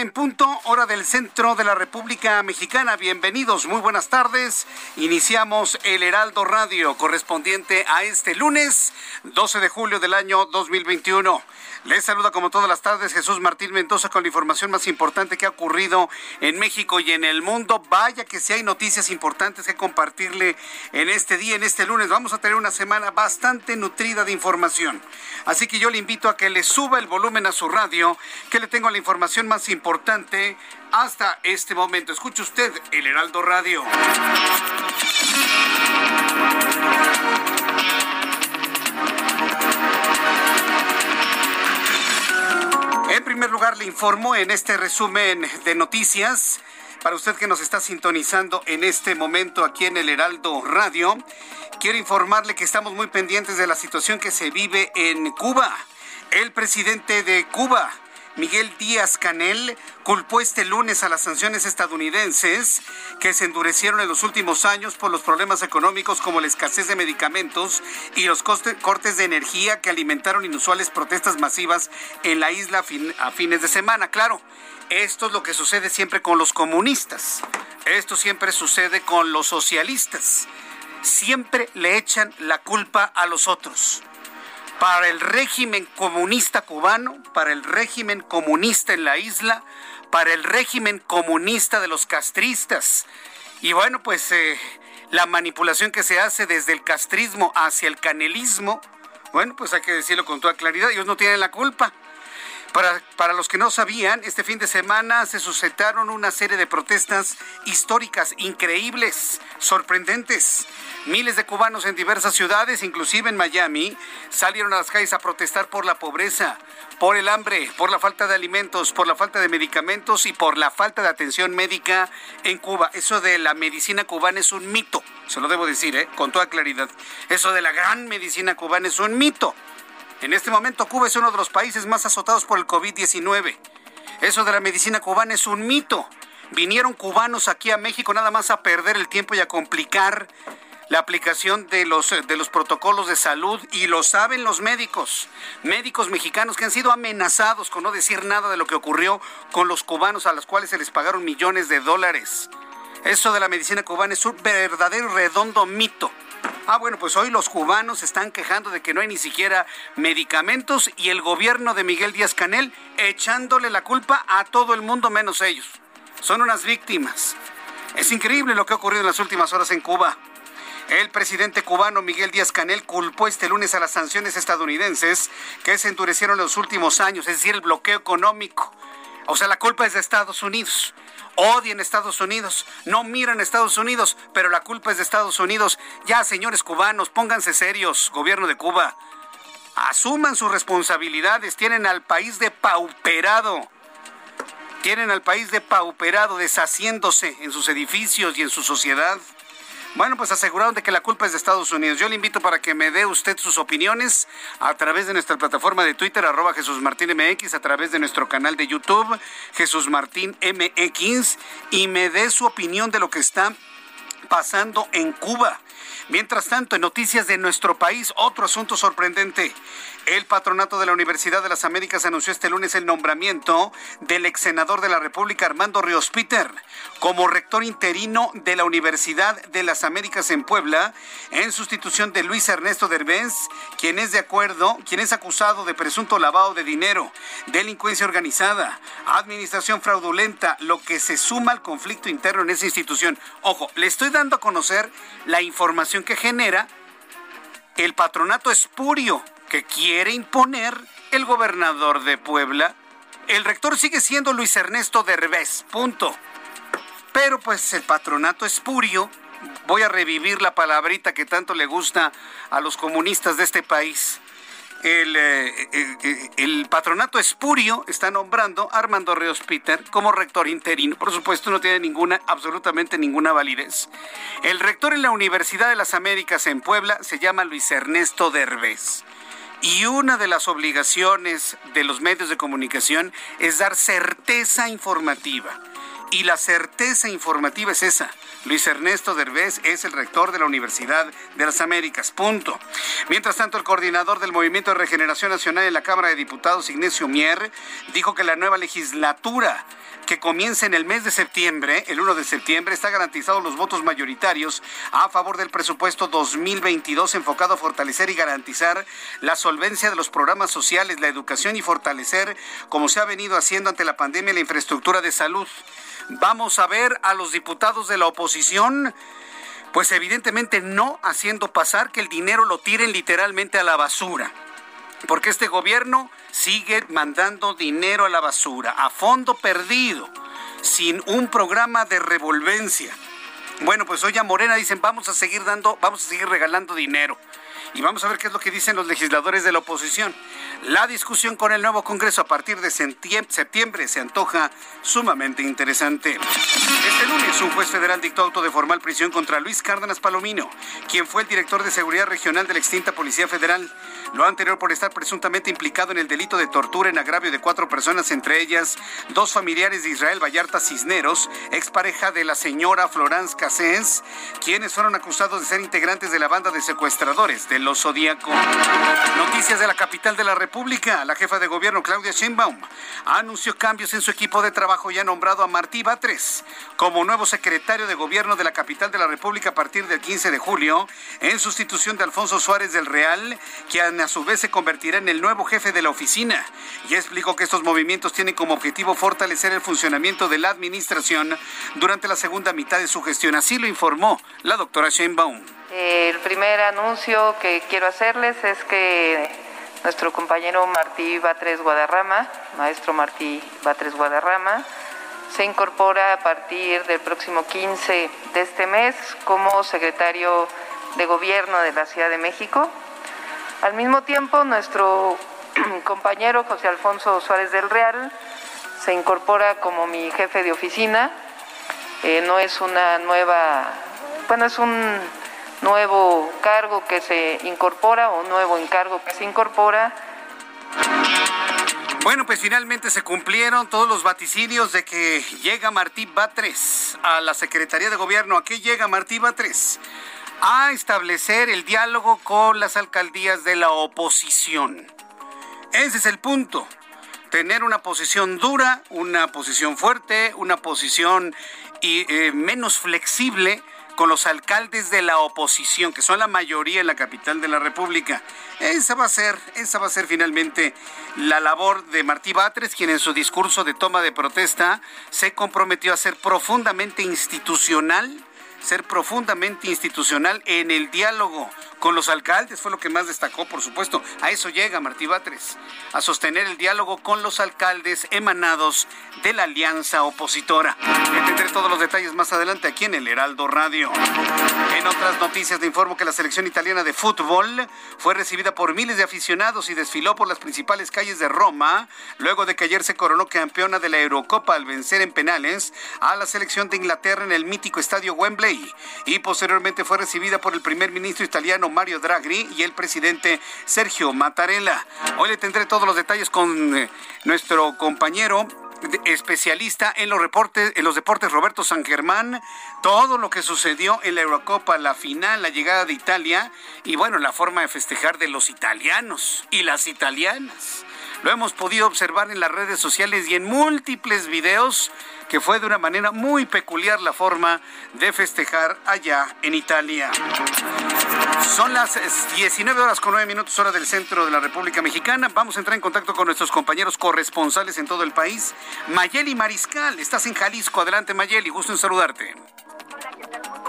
En punto, hora del centro de la República Mexicana. Bienvenidos, muy buenas tardes. Iniciamos el Heraldo Radio correspondiente a este lunes 12 de julio del año 2021. Les saluda como todas las tardes Jesús Martín Mendoza con la información más importante que ha ocurrido en México y en el mundo. Vaya que si hay noticias importantes que compartirle en este día, en este lunes. Vamos a tener una semana bastante nutrida de información. Así que yo le invito a que le suba el volumen a su radio, que le tengo la información más importante hasta este momento. Escuche usted el Heraldo Radio. En primer lugar, le informo en este resumen de noticias, para usted que nos está sintonizando en este momento aquí en el Heraldo Radio, quiero informarle que estamos muy pendientes de la situación que se vive en Cuba. El presidente de Cuba, Miguel Díaz Canel culpó este lunes a las sanciones estadounidenses que se endurecieron en los últimos años por los problemas económicos como la escasez de medicamentos y los cortes de energía que alimentaron inusuales protestas masivas en la isla a fines de semana. Claro, esto es lo que sucede siempre con los comunistas. Esto siempre sucede con los socialistas. Siempre le echan la culpa a los otros para el régimen comunista cubano, para el régimen comunista en la isla, para el régimen comunista de los castristas. Y bueno, pues eh, la manipulación que se hace desde el castrismo hacia el canelismo, bueno, pues hay que decirlo con toda claridad, ellos no tienen la culpa. Para, los que no sabían, este fin de semana se suscitaron una serie de protestas históricas, increíbles, sorprendentes. Miles de cubanos en diversas ciudades, inclusive en Miami, salieron a las calles a protestar por la pobreza, por el hambre, por la falta de alimentos, por la falta de medicamentos y por la falta de atención médica en Cuba. Eso de la medicina cubana es un mito, se lo debo decir, ¿eh? con toda claridad. Eso de la gran medicina cubana es un mito. En este momento Cuba es uno de los países más azotados por el COVID-19. Eso de la medicina cubana es un mito. Vinieron cubanos aquí a México nada más a perder el tiempo y a complicar la aplicación de los, de los protocolos de salud y lo saben los médicos, médicos mexicanos que han sido amenazados con no decir nada de lo que ocurrió con los cubanos a los cuales se les pagaron millones de dólares. Eso de la medicina cubana es un verdadero redondo mito. Ah, bueno, pues hoy los cubanos están quejando de que no hay ni siquiera medicamentos y el gobierno de Miguel Díaz Canel echándole la culpa a todo el mundo menos ellos. Son unas víctimas. Es increíble lo que ha ocurrido en las últimas horas en Cuba. El presidente cubano Miguel Díaz Canel culpó este lunes a las sanciones estadounidenses que se endurecieron en los últimos años, es decir, el bloqueo económico. O sea, la culpa es de Estados Unidos. Odian Estados Unidos, no miran Estados Unidos, pero la culpa es de Estados Unidos. Ya, señores cubanos, pónganse serios, gobierno de Cuba. Asuman sus responsabilidades, tienen al país depauperado. Tienen al país depauperado, deshaciéndose en sus edificios y en su sociedad. Bueno, pues aseguraron de que la culpa es de Estados Unidos. Yo le invito para que me dé usted sus opiniones a través de nuestra plataforma de Twitter, arroba Jesús Martín MX, a través de nuestro canal de YouTube, Jesús Martín MX, y me dé su opinión de lo que está pasando en Cuba. Mientras tanto, en noticias de nuestro país, otro asunto sorprendente. El patronato de la Universidad de las Américas anunció este lunes el nombramiento del ex senador de la República, Armando Ríos Peter, como rector interino de la Universidad de las Américas en Puebla, en sustitución de Luis Ernesto Derbez, quien es de acuerdo, quien es acusado de presunto lavado de dinero, delincuencia organizada, administración fraudulenta, lo que se suma al conflicto interno en esa institución. Ojo, le estoy dando a conocer la información que genera el patronato espurio que quiere imponer el gobernador de Puebla. El rector sigue siendo Luis Ernesto Derbez, punto. Pero pues el patronato espurio, voy a revivir la palabrita que tanto le gusta a los comunistas de este país. El, eh, eh, el, patronato espurio está nombrando a Armando Ríos Peter como rector interino. Por supuesto, no tiene ninguna, absolutamente ninguna validez. El rector en la Universidad de las Américas en Puebla se llama Luis Ernesto Derbez. Y una de las obligaciones de los medios de comunicación es dar certeza informativa. Y la certeza informativa es esa. Luis Ernesto Derbez es el rector de la Universidad de las Américas. Punto. Mientras tanto, el coordinador del Movimiento de Regeneración Nacional en la Cámara de Diputados, Ignacio Mier, dijo que la nueva legislatura que comienza en el mes de septiembre, el 1 de septiembre, está garantizado los votos mayoritarios a favor del presupuesto 2022 enfocado a fortalecer y garantizar la solvencia de los programas sociales, la educación y fortalecer, como se ha venido haciendo ante la pandemia, la infraestructura de salud. Vamos a ver a los diputados de la oposición pues evidentemente no haciendo pasar que el dinero lo tiren literalmente a la basura. Porque este gobierno sigue mandando dinero a la basura, a fondo perdido, sin un programa de revolvencia. Bueno, pues hoy a Morena dicen, vamos a seguir dando, vamos a seguir regalando dinero. Y vamos a ver qué es lo que dicen los legisladores de la oposición. La discusión con el nuevo Congreso a partir de septiembre se antoja sumamente interesante. Este lunes, un juez federal dictó auto de formal prisión contra Luis Cárdenas Palomino, quien fue el director de seguridad regional de la extinta Policía Federal. Lo anterior por estar presuntamente implicado en el delito de tortura en agravio de cuatro personas, entre ellas dos familiares de Israel Vallarta Cisneros, expareja de la señora Florence Cassens, quienes fueron acusados de ser integrantes de la banda de secuestradores de los Zodíaco. Noticias de la capital de la República. La jefa de gobierno, Claudia Sheinbaum, anunció cambios en su equipo de trabajo y ha nombrado a Martí Batres como nuevo secretario de gobierno de la capital de la República a partir del 15 de julio, en sustitución de Alfonso Suárez del Real, quien a su vez se convertirá en el nuevo jefe de la oficina. Y explicó que estos movimientos tienen como objetivo fortalecer el funcionamiento de la administración durante la segunda mitad de su gestión. Así lo informó la doctora Sheinbaum. El primer anuncio que quiero hacerles es que nuestro compañero Martí Batres Guadarrama, maestro Martí Batres Guadarrama, se incorpora a partir del próximo 15 de este mes como secretario de Gobierno de la Ciudad de México. Al mismo tiempo, nuestro compañero José Alfonso Suárez del Real se incorpora como mi jefe de oficina. Eh, no es una nueva, bueno, es un nuevo cargo que se incorpora o nuevo encargo que se incorpora. Bueno, pues finalmente se cumplieron todos los vaticinios de que llega Martí Batres a la Secretaría de Gobierno. ¿A qué llega Martí Batres? A establecer el diálogo con las alcaldías de la oposición. Ese es el punto. Tener una posición dura, una posición fuerte, una posición y, eh, menos flexible con los alcaldes de la oposición, que son la mayoría en la capital de la República. Esa va a ser, esa va a ser finalmente la labor de Martí Batres, quien en su discurso de toma de protesta se comprometió a ser profundamente institucional ser profundamente institucional en el diálogo con los alcaldes, fue lo que más destacó, por supuesto. A eso llega Martí Batres, a sostener el diálogo con los alcaldes emanados de la alianza opositora. tendré todos los detalles más adelante aquí en el Heraldo Radio. En otras noticias, le informo que la selección italiana de fútbol fue recibida por miles de aficionados y desfiló por las principales calles de Roma, luego de que ayer se coronó campeona de la Eurocopa al vencer en penales a la selección de Inglaterra en el mítico estadio Wembley. Y posteriormente fue recibida por el primer ministro italiano Mario Draghi y el presidente Sergio Mattarella. Hoy le tendré todos los detalles con eh, nuestro compañero especialista en los reportes, en los deportes Roberto San Germán, todo lo que sucedió en la Eurocopa, la final, la llegada de Italia y bueno, la forma de festejar de los italianos y las italianas. Lo hemos podido observar en las redes sociales y en múltiples videos que fue de una manera muy peculiar la forma de festejar allá en Italia. Son las 19 horas con 9 minutos hora del centro de la República Mexicana. Vamos a entrar en contacto con nuestros compañeros corresponsales en todo el país. Mayeli Mariscal, estás en Jalisco. Adelante Mayeli, gusto en saludarte.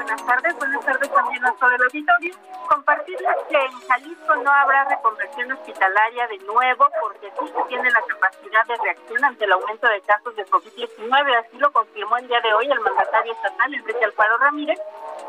Buenas tardes, buenas tardes también a todo el auditorio. Compartirles que en Jalisco no habrá reconversión hospitalaria de nuevo porque sí se tiene la capacidad de reacción ante el aumento de casos de COVID-19. Así lo confirmó el día de hoy el mandatario estatal, Enrique Alfaro Ramírez,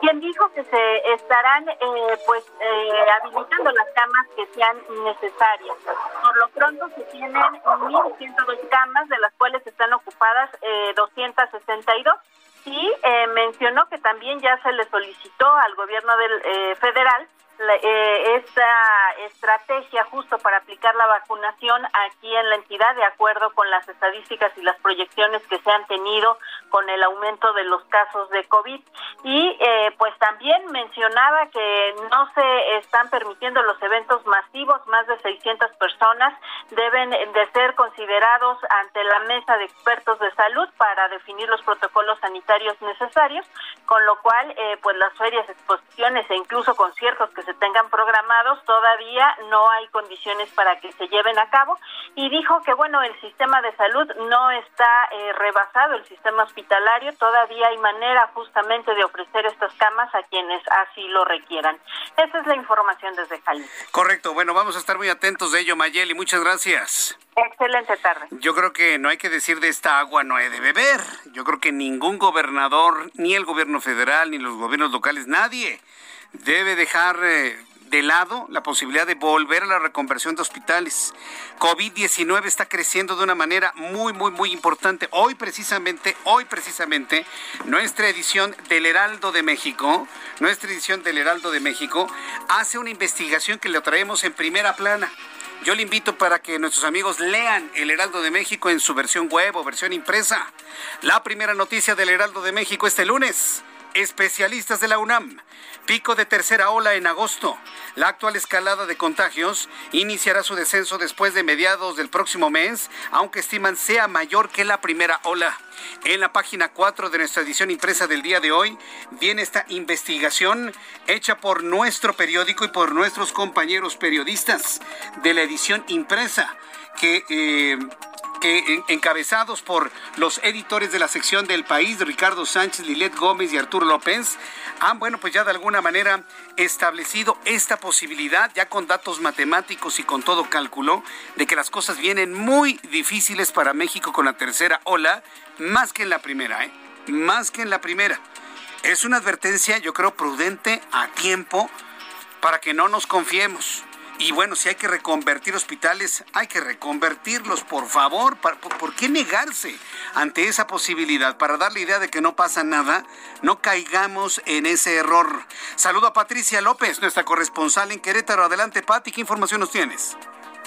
quien dijo que se estarán eh, pues eh, habilitando las camas que sean necesarias. Por lo pronto se tienen 1.102 camas, de las cuales están ocupadas eh, 262 y eh, mencionó que también ya se le solicitó al gobierno del eh, federal eh, esta estrategia justo para aplicar la vacunación aquí en la entidad de acuerdo con las estadísticas y las proyecciones que se han tenido con el aumento de los casos de COVID. Y eh, pues también mencionaba que no se están permitiendo los eventos masivos, más de 600 personas deben de ser considerados ante la mesa de expertos de salud para definir los protocolos sanitarios necesarios, con lo cual eh, pues las ferias, exposiciones e incluso conciertos que se tengan programados, todavía no hay condiciones para que se lleven a cabo y dijo que bueno, el sistema de salud no está eh, rebasado, el sistema hospitalario, todavía hay manera justamente de ofrecer estas camas a quienes así lo requieran. Esa es la información desde Jalisco. Correcto, bueno, vamos a estar muy atentos de ello, Mayeli, muchas gracias. Excelente tarde. Yo creo que no hay que decir de esta agua no he de beber. Yo creo que ningún gobernador, ni el gobierno federal, ni los gobiernos locales, nadie debe dejar eh, de lado la posibilidad de volver a la reconversión de hospitales. COVID-19 está creciendo de una manera muy, muy, muy importante. Hoy precisamente, hoy precisamente, nuestra edición del Heraldo de México, nuestra edición del Heraldo de México, hace una investigación que le traemos en primera plana. Yo le invito para que nuestros amigos lean el Heraldo de México en su versión web o versión impresa. La primera noticia del Heraldo de México este lunes especialistas de la UNAM. Pico de tercera ola en agosto. La actual escalada de contagios iniciará su descenso después de mediados del próximo mes, aunque estiman sea mayor que la primera ola. En la página 4 de nuestra edición impresa del día de hoy viene esta investigación hecha por nuestro periódico y por nuestros compañeros periodistas de la edición impresa que... Eh, encabezados por los editores de la sección del país, Ricardo Sánchez, Lilet Gómez y Arturo López, han, bueno, pues ya de alguna manera establecido esta posibilidad, ya con datos matemáticos y con todo cálculo, de que las cosas vienen muy difíciles para México con la tercera ola, más que en la primera, ¿eh? Más que en la primera. Es una advertencia, yo creo, prudente, a tiempo, para que no nos confiemos. Y bueno, si hay que reconvertir hospitales, hay que reconvertirlos, por favor. ¿Por qué negarse ante esa posibilidad? Para dar la idea de que no pasa nada, no caigamos en ese error. Saludo a Patricia López, nuestra corresponsal en Querétaro. Adelante, Pati, ¿qué información nos tienes?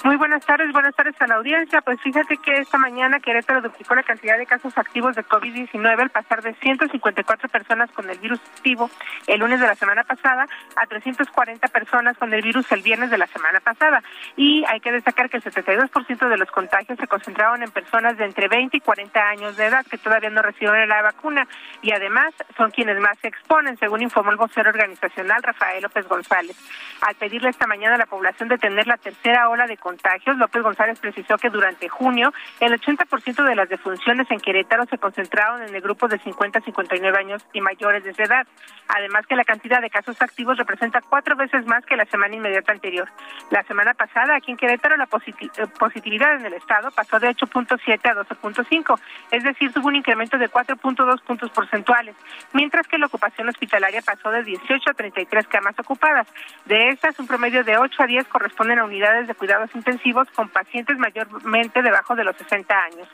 Muy buenas tardes, buenas tardes a la audiencia. Pues fíjate que esta mañana Querétaro duplicó la cantidad de casos activos de COVID-19 al pasar de 154 personas con el virus activo el lunes de la semana pasada a 340 personas con el virus el viernes de la semana pasada. Y hay que destacar que el 72% de los contagios se concentraron en personas de entre 20 y 40 años de edad que todavía no recibieron la vacuna y además son quienes más se exponen, según informó el vocero organizacional Rafael López González. Al pedirle esta mañana a la población de tener la tercera ola de contagios, contagios, López González precisó que durante junio el 80% de las defunciones en Querétaro se concentraron en el grupo de 50 a 59 años y mayores de edad. Además que la cantidad de casos activos representa cuatro veces más que la semana inmediata anterior. La semana pasada aquí en Querétaro la eh, positividad en el estado pasó de 8.7 a 12.5, es decir, tuvo un incremento de 4.2 puntos porcentuales, mientras que la ocupación hospitalaria pasó de 18 a 33 camas ocupadas. De estas, un promedio de 8 a 10 corresponden a unidades de cuidados intensivos con pacientes mayormente debajo de los 60 años.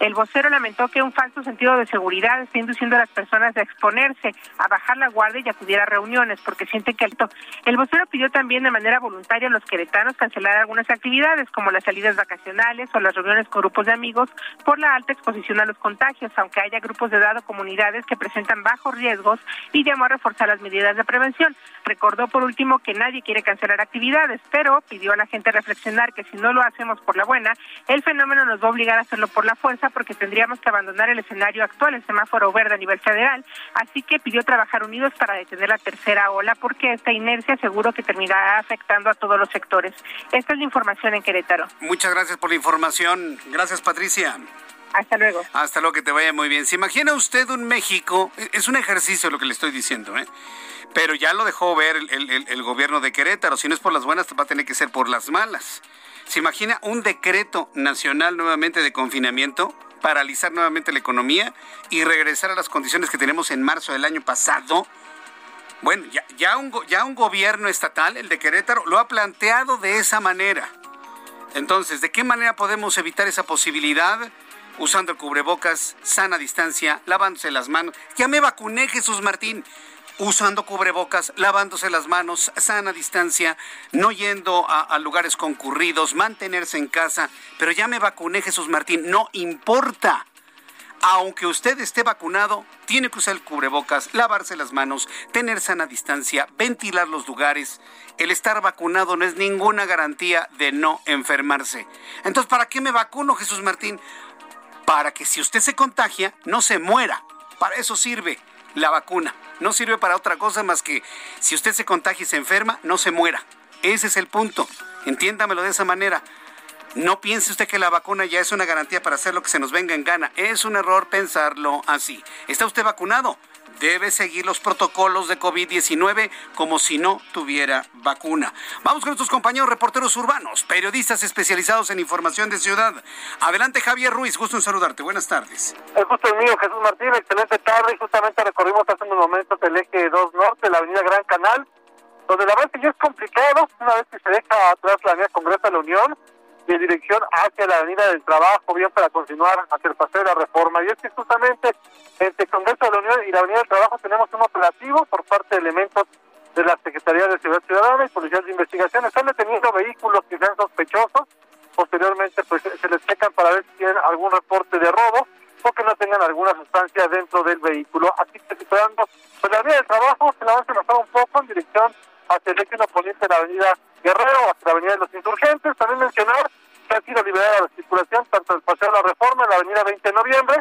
El vocero lamentó que un falso sentido de seguridad está induciendo a las personas a exponerse, a bajar la guardia y acudir a reuniones porque sienten que alto. El vocero pidió también de manera voluntaria a los queretanos cancelar algunas actividades como las salidas vacacionales o las reuniones con grupos de amigos por la alta exposición a los contagios, aunque haya grupos de edad o comunidades que presentan bajos riesgos y llamó a reforzar las medidas de prevención. Recordó por último que nadie quiere cancelar actividades, pero pidió a la gente reflexionar que si no lo hacemos por la buena, el fenómeno nos va a obligar a hacerlo por la fuerza porque tendríamos que abandonar el escenario actual, el semáforo verde a nivel federal. Así que pidió trabajar unidos para detener la tercera ola porque esta inercia seguro que terminará afectando a todos los sectores. Esta es la información en Querétaro. Muchas gracias por la información. Gracias, Patricia. Hasta luego. Hasta luego, que te vaya muy bien. ¿Se imagina usted un México? Es un ejercicio lo que le estoy diciendo, ¿eh? Pero ya lo dejó ver el, gobierno de Querétaro. Si no es por las buenas, va a tener que ser por las malas. ¿Se imagina un decreto nacional nuevamente de confinamiento? paralizar nuevamente la economía y regresar a las condiciones que tenemos en marzo del año pasado. Bueno, ya, un, gobierno estatal, el de Querétaro, lo ha planteado de esa manera. Entonces, ¿de qué manera podemos evitar esa posibilidad? Usando cubrebocas, sana distancia, lavándose las manos. Ya me vacuné, Jesús Martín usando cubrebocas, lavándose las manos, sana distancia, no yendo a, lugares concurridos, mantenerse en casa. Pero ya me vacuné, Jesús Martín, no importa. Aunque usted esté vacunado, tiene que usar el cubrebocas, lavarse las manos, tener sana distancia, ventilar los lugares. El estar vacunado no es ninguna garantía de no enfermarse. Entonces, ¿para qué me vacuno, Jesús Martín? Para que si usted se contagia, no se muera. Para eso sirve la vacuna. No sirve para otra cosa más que si usted se contagia y se enferma, no se muera. Ese es el punto. Entiéndamelo de esa manera. No piense usted que la vacuna ya es una garantía para hacer lo que se nos venga en gana. Es un error pensarlo así. ¿Está usted vacunado? Debe seguir los protocolos de COVID-19 como si no tuviera vacuna. Vamos con nuestros compañeros reporteros urbanos, periodistas especializados en información de ciudad. Adelante Javier Ruiz, gusto en saludarte. Buenas tardes. El gusto es mío, Jesús Martín. Excelente tarde. Justamente recorrimos hace unos momentos el eje 2 Norte, la avenida Gran Canal, donde la verdad que ya es complicado una vez que se deja atrás la avenida Congreso de la Unión de dirección hacia la Avenida del Trabajo, bien para continuar hacia el paseo de la Reforma. Y es que justamente entre Congreso de la Unión y la Avenida del Trabajo tenemos un operativo por parte de elementos de la Secretaría de Seguridad Ciudadana y Policías de Investigación. Están deteniendo vehículos que sean sospechosos. Posteriormente, pues se les checan para ver si tienen algún reporte de robo o que no tengan alguna sustancia dentro del vehículo. Así que esperando, pues la Avenida del Trabajo se la va a bajar un poco en dirección hacia el eje poniente de la Avenida Guerrero, hacia la Avenida de los Insurgentes. También mencionar que ha sido liberada la circulación tanto el Paseo de la Reforma, la Avenida 20 de Noviembre,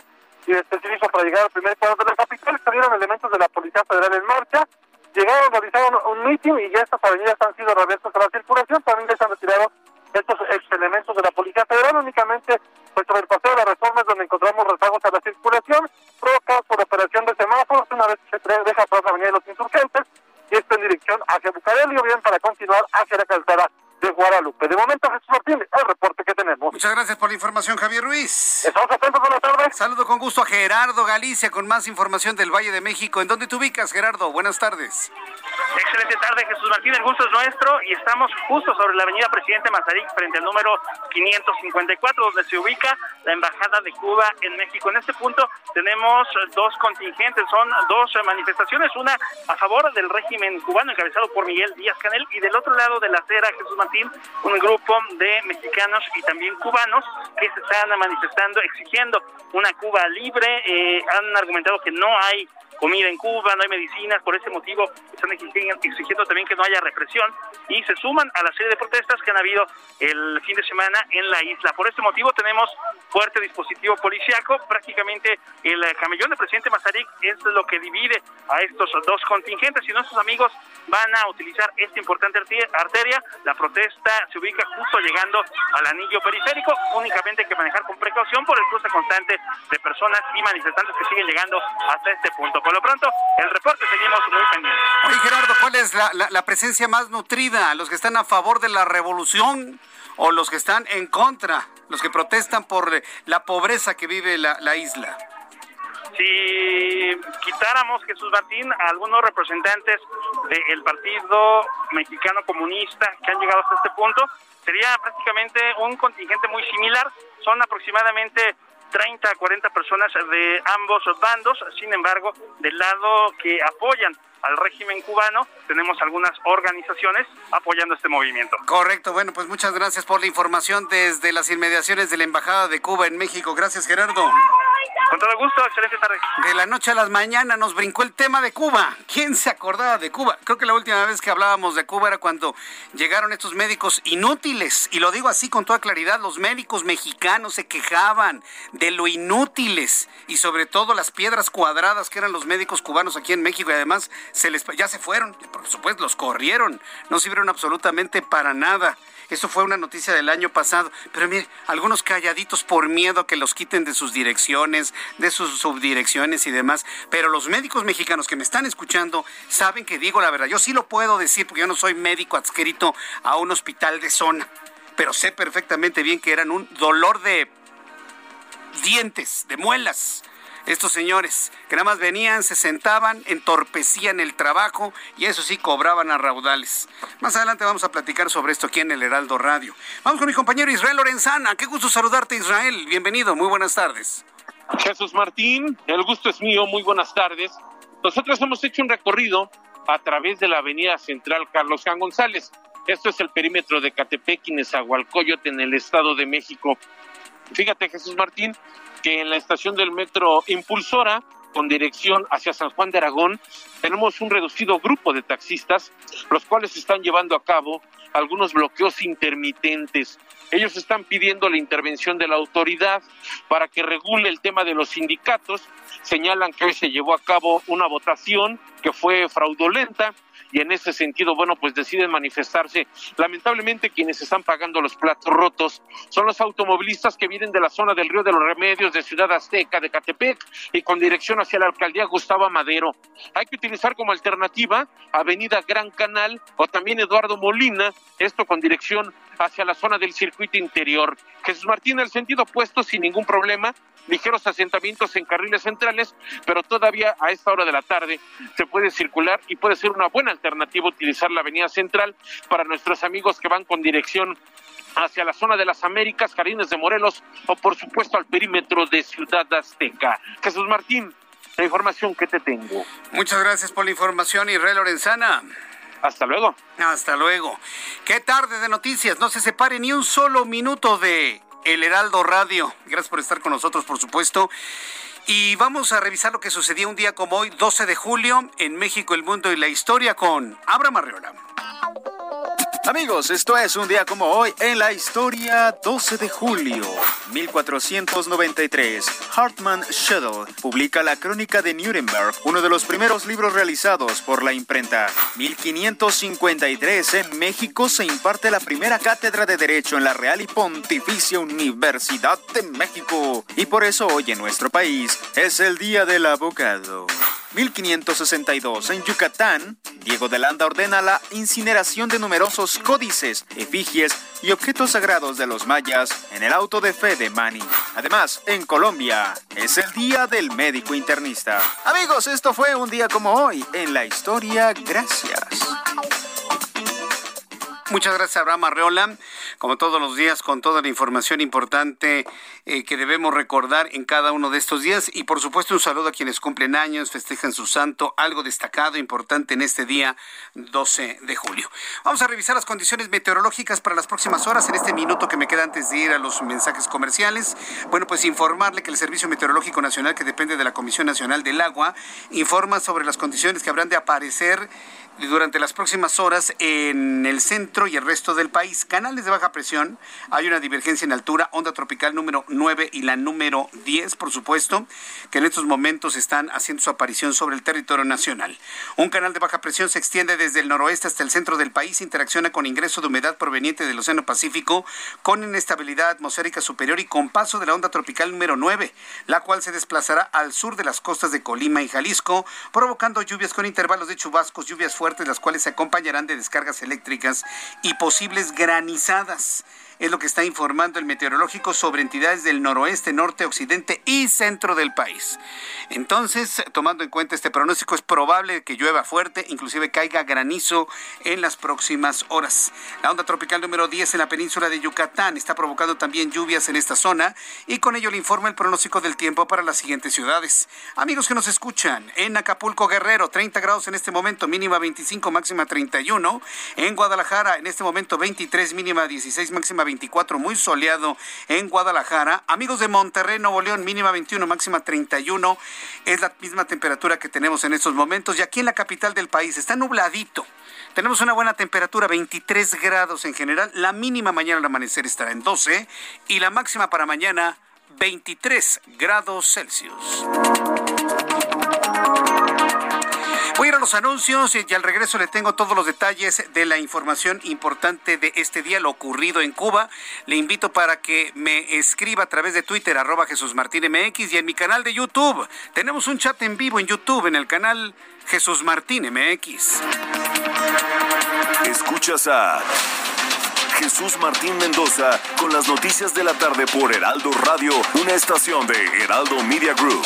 y este servicio para llegar al primer cuadro de la capital. Salieron elementos de la Policía Federal en marcha. Llegaron, realizaron un mitin y ya estas avenidas han sido reabiertas a la circulación. También se han retirado estos elementos de la Policía Federal. Únicamente, pues sobre el Paseo de la Reforma es donde encontramos rezagos a la circulación, provocados por operación de semáforos, una vez que se deja atrás la Avenida de los Insurgentes esto en dirección hacia Bucareli o bien para continuar hacia la calzada de Guadalupe. De momento, Jesús Martín, el reporte que tenemos. Muchas gracias por la información, Javier Ruiz. Estamos atentos, buenas tardes. Saludo con gusto a Gerardo Galicia con más información del Valle de México. ¿En dónde te ubicas, Gerardo? Buenas tardes. Excelente tarde, Jesús Martín. El gusto es nuestro y estamos justo sobre la avenida Presidente Mazarik, frente al número 554, donde se ubica la Embajada de Cuba en México. En este punto tenemos dos contingentes, son dos manifestaciones, una a favor del régimen cubano encabezado por Miguel Díaz Canel y del otro lado de la acera, Jesús Un grupo de mexicanos y también cubanos que se están manifestando exigiendo una Cuba libre. Eh, han argumentado que no hay comida en Cuba, no hay medicinas, por ese motivo están exigiendo también que no haya represión y se suman a la serie de protestas que han habido el fin de semana en la isla. Por este motivo tenemos fuerte dispositivo policiaco, prácticamente el camellón del presidente Mazarik es lo que divide a estos dos contingentes y nuestros amigos van a utilizar esta importante arteria. La protesta se ubica justo llegando al anillo periférico, únicamente hay que manejar con precaución por el cruce constante de personas y manifestantes que siguen llegando hasta este punto. Por lo pronto, el reporte seguimos muy pendientes. Oye, Gerardo, ¿cuál es la, la presencia más nutrida? ¿Los que están a favor de la revolución o los que están en contra? Los que protestan por la pobreza que vive la, la isla si quitáramos, Jesús Martín, a algunos representantes del Partido Mexicano Comunista que han llegado hasta este punto, sería prácticamente un contingente muy similar. Son aproximadamente 30 a 40 personas de ambos bandos. Sin embargo, del lado que apoyan al régimen cubano, tenemos algunas organizaciones apoyando este movimiento. Correcto, bueno, pues muchas gracias por la información desde las inmediaciones de la Embajada de Cuba en México. Gracias, Gerardo. Con todo gusto, excelente tarde. De la noche a las mañanas nos brincó el tema de Cuba. ¿Quién se acordaba de Cuba? Creo que la última vez que hablábamos de Cuba era cuando llegaron estos médicos inútiles. Y lo digo así con toda claridad, los médicos mexicanos se quejaban de lo inútiles y sobre todo las piedras cuadradas que eran los médicos cubanos aquí en México y además se les ya se fueron, por supuesto los corrieron, no sirvieron absolutamente para nada. Eso fue una noticia del año pasado. Pero mire, algunos calladitos por miedo a que los quiten de sus direcciones, de sus subdirecciones y demás. Pero los médicos mexicanos que me están escuchando saben que digo la verdad. Yo sí lo puedo decir porque yo no soy médico adscrito a un hospital de zona. Pero sé perfectamente bien que eran un dolor de dientes, de muelas estos señores, que nada más venían, se sentaban, entorpecían el trabajo y eso sí cobraban a raudales. Más adelante vamos a platicar sobre esto aquí en el Heraldo Radio. Vamos con mi compañero Israel Lorenzana. Qué gusto saludarte, Israel. Bienvenido, muy buenas tardes. Jesús Martín, el gusto es mío, muy buenas tardes. Nosotros hemos hecho un recorrido a través de la avenida central Carlos Juan González. Esto es el perímetro de Catepec y Nezahualcóyotl en el Estado de México. Fíjate, Jesús Martín, que en la estación del metro Impulsora, con dirección hacia San Juan de Aragón, tenemos un reducido grupo de taxistas, los cuales están llevando a cabo algunos bloqueos intermitentes. Ellos están pidiendo la intervención de la autoridad para que regule el tema de los sindicatos. Señalan que hoy se llevó a cabo una votación que fue fraudulenta y en ese sentido, bueno, pues deciden manifestarse. Lamentablemente quienes están pagando los platos rotos son los automovilistas que vienen de la zona del Río de los Remedios, de Ciudad Azteca, de Catepec y con dirección hacia la alcaldía Gustavo Madero. Hay que utilizar como alternativa Avenida Gran Canal o también Eduardo Molina, esto con dirección hacia la zona del circuito interior. Jesús Martín, el sentido opuesto sin ningún problema, ligeros asentamientos en carriles centrales, pero todavía a esta hora de la tarde se puede circular y puede ser una buena alternativa utilizar la avenida central para nuestros amigos que van con dirección hacia la zona de las Américas, Jardines de Morelos o por supuesto al perímetro de Ciudad Azteca. Jesús Martín, la información que te tengo. Muchas gracias por la información, Israel Lorenzana. Hasta luego. Hasta luego. Qué tarde de noticias. No se separe ni un solo minuto de El Heraldo Radio. Gracias por estar con nosotros, por supuesto. Y vamos a revisar lo que sucedió un día como hoy, 12 de julio, en México, el mundo y la historia con Abraham Arreola. Amigos, esto es un día como hoy en la historia 12 de julio 1493. Hartmann Schedel publica la Crónica de Nuremberg, uno de los primeros libros realizados por la imprenta. 1553 en México se imparte la primera cátedra de Derecho en la Real y Pontificia Universidad de México. Y por eso hoy en nuestro país es el Día del Abogado. 1562 en Yucatán, Diego de Landa ordena la incineración de numerosos códices, efigies y objetos sagrados de los mayas en el auto de fe de Mani. Además, en Colombia es el Día del Médico Internista. Amigos, esto fue un día como hoy en la historia. Gracias. Muchas gracias, Abraham Arreola. Como todos los días, con toda la información importante eh, que debemos recordar en cada uno de estos días. Y por supuesto, un saludo a quienes cumplen años, festejan su santo, algo destacado, importante en este día 12 de julio. Vamos a revisar las condiciones meteorológicas para las próximas horas, en este minuto que me queda antes de ir a los mensajes comerciales. Bueno, pues informarle que el Servicio Meteorológico Nacional, que depende de la Comisión Nacional del Agua, informa sobre las condiciones que habrán de aparecer durante las próximas horas en el centro y el resto del país. Canales de baja presión, hay una divergencia en altura, onda tropical número 9 y la número 10, por supuesto, que en estos momentos están haciendo su aparición sobre el territorio nacional. Un canal de baja presión se extiende desde el noroeste hasta el centro del país, interacciona con ingreso de humedad proveniente del Océano Pacífico, con inestabilidad atmosférica superior y con paso de la onda tropical número 9, la cual se desplazará al sur de las costas de Colima y Jalisco, provocando lluvias con intervalos de chubascos, lluvias fuertes, las cuales se acompañarán de descargas eléctricas y posibles granizadas es lo que está informando el meteorológico sobre entidades del noroeste, norte, occidente y centro del país. Entonces, tomando en cuenta este pronóstico, es probable que llueva fuerte, inclusive caiga granizo en las próximas horas. La onda tropical número 10 en la península de Yucatán está provocando también lluvias en esta zona y con ello le informa el pronóstico del tiempo para las siguientes ciudades. Amigos que nos escuchan, en Acapulco Guerrero, 30 grados en este momento, mínima 25, máxima 31. En Guadalajara, en este momento 23, mínima 16, máxima 24, muy soleado en Guadalajara. Amigos de Monterrey, Nuevo León, mínima 21, máxima 31. Es la misma temperatura que tenemos en estos momentos. Y aquí en la capital del país está nubladito. Tenemos una buena temperatura, 23 grados en general. La mínima mañana al amanecer estará en 12 y la máxima para mañana 23 grados Celsius. Voy a ir a los anuncios y al regreso le tengo todos los detalles de la información importante de este día, lo ocurrido en Cuba. Le invito para que me escriba a través de Twitter, arroba Jesús Martín MX y en mi canal de YouTube. Tenemos un chat en vivo en YouTube, en el canal Jesús Martín MX. Escuchas a Jesús Martín Mendoza con las noticias de la tarde por Heraldo Radio, una estación de Heraldo Media Group.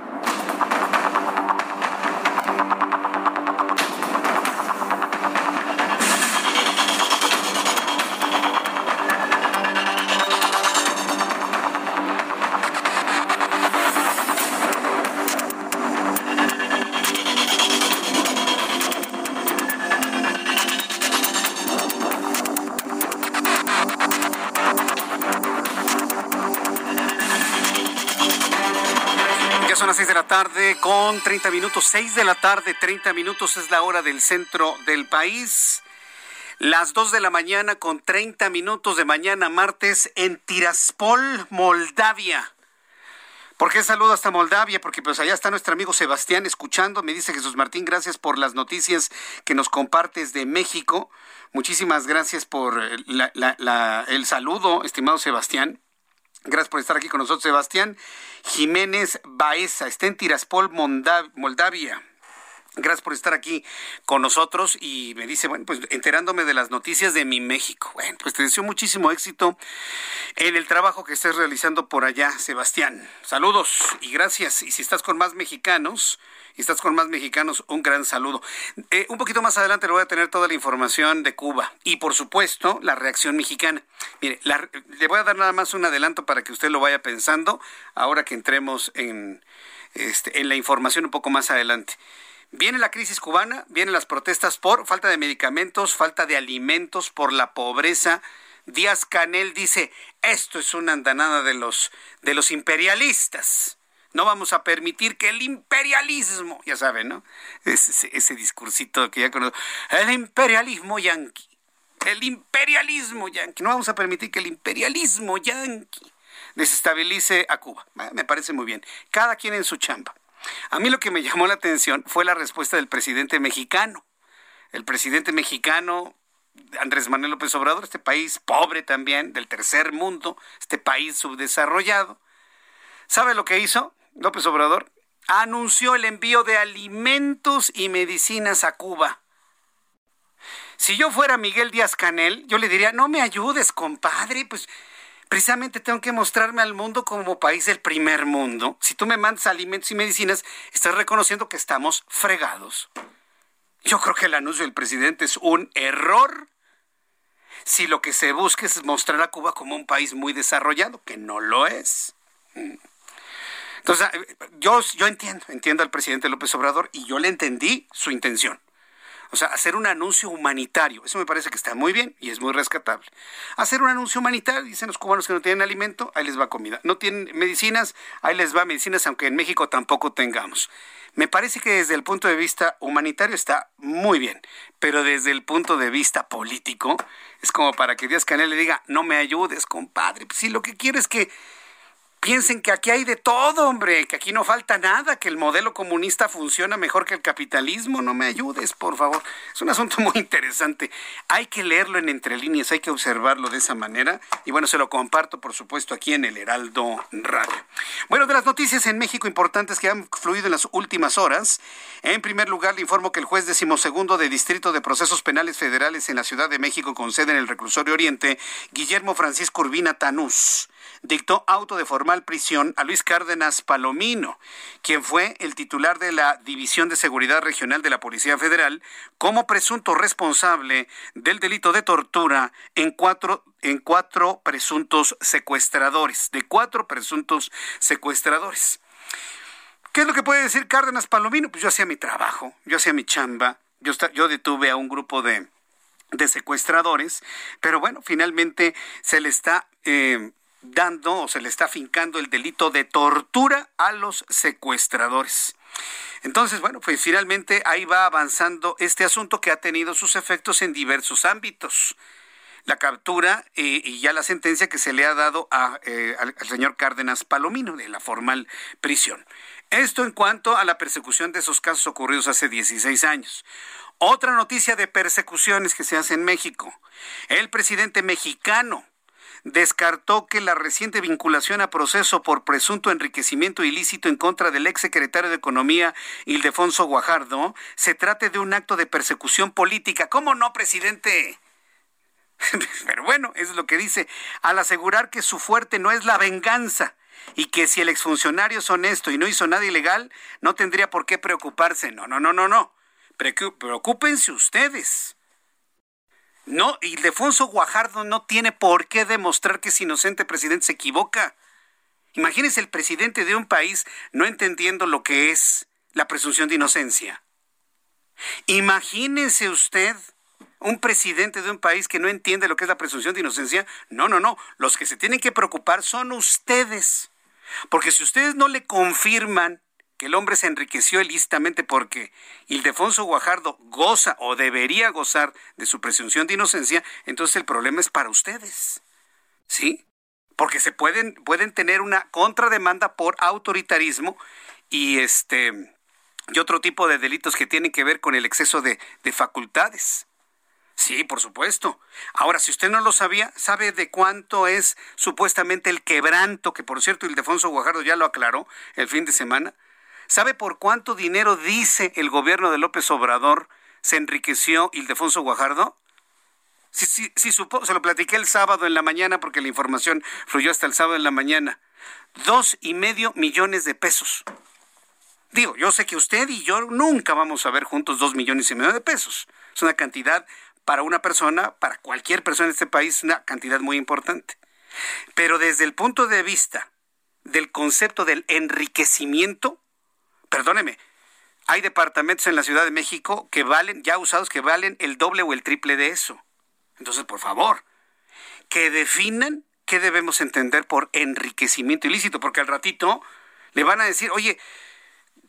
Con 30 minutos, 6 de la tarde, 30 minutos es la hora del centro del país. Las 2 de la mañana con 30 minutos de mañana martes en Tiraspol, Moldavia. ¿Por qué saludo hasta Moldavia? Porque pues allá está nuestro amigo Sebastián escuchando. Me dice Jesús Martín, gracias por las noticias que nos compartes de México. Muchísimas gracias por el saludo, estimado Sebastián. Gracias por estar aquí con nosotros, Sebastián. Jiménez Baeza, está en Tiraspol, Moldavia. Gracias por estar aquí con nosotros y me dice, bueno, pues enterándome de las noticias de mi México. Bueno, pues te deseo muchísimo éxito en el trabajo que estés realizando por allá, Sebastián. Saludos y gracias. Y si estás con más mexicanos, estás con más mexicanos, un gran saludo. Eh, un poquito más adelante le voy a tener toda la información de Cuba y por supuesto la reacción mexicana. Mire, le voy a dar nada más un adelanto para que usted lo vaya pensando ahora que entremos en, este, en la información un poco más adelante. Viene la crisis cubana, vienen las protestas por falta de medicamentos, falta de alimentos, por la pobreza. Díaz Canel dice, esto es una andanada de los, de los imperialistas. No vamos a permitir que el imperialismo, ya saben, ¿no? Ese, ese discursito que ya conozco, el imperialismo yanqui, el imperialismo yanqui. No vamos a permitir que el imperialismo yanqui desestabilice a Cuba. Ah, me parece muy bien. Cada quien en su chamba. A mí lo que me llamó la atención fue la respuesta del presidente mexicano. El presidente mexicano, Andrés Manuel López Obrador, este país pobre también, del tercer mundo, este país subdesarrollado. ¿Sabe lo que hizo? López Obrador anunció el envío de alimentos y medicinas a Cuba. Si yo fuera Miguel Díaz Canel, yo le diría, no me ayudes, compadre, pues precisamente tengo que mostrarme al mundo como país del primer mundo. Si tú me mandas alimentos y medicinas, estás reconociendo que estamos fregados. Yo creo que el anuncio del presidente es un error. si lo que se busca es mostrar a Cuba como un país muy desarrollado, que no lo es. Mm. Entonces, eh, yo, yo entiendo, entiendo al presidente López Obrador y yo le entendí su intención. O sea, hacer un anuncio humanitario, eso me parece que está muy bien y es muy rescatable. Hacer un anuncio humanitario, dicen los cubanos que no tienen alimento, ahí les va comida. No tienen medicinas, ahí les va medicinas, aunque en México tampoco tengamos. Me parece que desde el punto de vista humanitario está muy bien, pero desde el punto de vista político es como para que Díaz Canel le diga, no me ayudes, compadre. Si lo que quiero es que Piensen que aquí hay de todo, hombre, que aquí no falta nada, que el modelo comunista funciona mejor que el capitalismo. No me ayudes, por favor. Es un asunto muy interesante. Hay que leerlo en entre líneas, hay que observarlo de esa manera. Y bueno, se lo comparto, por supuesto, aquí en el Heraldo Radio. Bueno, de las noticias en México importantes que han fluido en las últimas horas. En primer lugar, le informo que el juez decimosegundo de Distrito de Procesos Penales Federales en la Ciudad de México, con sede en el Reclusorio Oriente, Guillermo Francisco Urbina Tanús dictó auto de formal prisión a Luis Cárdenas Palomino, quien fue el titular de la División de Seguridad Regional de la Policía Federal, como presunto responsable del delito de tortura en cuatro en cuatro presuntos secuestradores, de cuatro presuntos secuestradores. ¿Qué es lo que puede decir Cárdenas Palomino? Pues yo hacía mi trabajo, yo hacía mi chamba, yo, yo detuve a un grupo de, de secuestradores, pero bueno, finalmente se le está eh, dando o se le está fincando el delito de tortura a los secuestradores. Entonces, bueno, pues finalmente ahí va avanzando este asunto que ha tenido sus efectos en diversos ámbitos. La captura eh, y ya la sentencia que se le ha dado eh, al, al señor Cárdenas Palomino de la formal prisión. Esto en cuanto a la persecución de esos casos ocurridos hace 16 años. Otra noticia de persecuciones que se hace en México. El presidente mexicano descartó que la reciente vinculación a proceso por presunto enriquecimiento ilícito en contra del ex secretario de Economía, Ildefonso Guajardo, se trate de un acto de persecución política. ¿Cómo no, presidente? Pero bueno, es lo que dice, al asegurar que su fuerte no es la venganza y que si el exfuncionario es honesto y no hizo nada ilegal, no tendría por qué preocuparse. No, no, no, no, no. Preocúpense ustedes. No, Ildefonso Guajardo no tiene por qué demostrar que es inocente, presidente, se equivoca. Imagínese el presidente de un país no entendiendo lo que es la presunción de inocencia. Imagínese usted un presidente de un país que no entiende lo que es la presunción de inocencia. No, no, no. Los que se tienen que preocupar son ustedes. Porque si ustedes no le confirman que el hombre se enriqueció ilícitamente porque Ildefonso Guajardo goza o debería gozar de su presunción de inocencia, entonces el problema es para ustedes. ¿Sí? Porque se pueden, pueden tener una contrademanda por autoritarismo y este y otro tipo de delitos que tienen que ver con el exceso de, de facultades. Sí, por supuesto. Ahora, si usted no lo sabía, ¿sabe de cuánto es supuestamente el quebranto? Que por cierto, Ildefonso Guajardo ya lo aclaró el fin de semana. ¿Sabe por cuánto dinero dice el gobierno de López Obrador se enriqueció Ildefonso Guajardo? Sí, sí, sí, supo, se lo platiqué el sábado en la mañana porque la información fluyó hasta el sábado en la mañana. Dos y medio millones de pesos. Digo, yo sé que usted y yo nunca vamos a ver juntos dos millones y medio de pesos. Es una cantidad para una persona, para cualquier persona en este país, una cantidad muy importante. Pero desde el punto de vista del concepto del enriquecimiento, perdóneme, hay departamentos en la Ciudad de México que valen, ya usados, que valen el doble o el triple de eso. Entonces, por favor, que definan qué debemos entender por enriquecimiento ilícito, porque al ratito le van a decir, oye,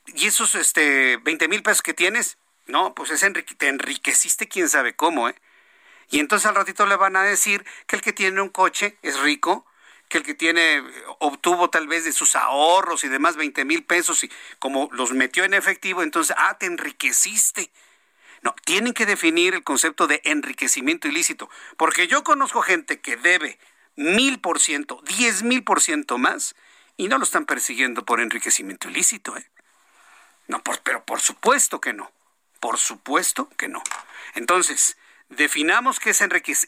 ¿y esos este, 20 mil pesos que tienes? No, pues es te enriqueciste quién sabe cómo, ¿eh? Y entonces al ratito le van a decir que el que tiene un coche es rico, que el que tiene, obtuvo tal vez de sus ahorros y demás 20 mil pesos y como los metió en efectivo, entonces, ah, te enriqueciste. No, tienen que definir el concepto de enriquecimiento ilícito, porque yo conozco gente que debe mil por ciento, diez mil por ciento más, y no lo están persiguiendo por enriquecimiento ilícito, ¿eh? No, pero por supuesto que no. Por supuesto que no. Entonces, Definamos qué es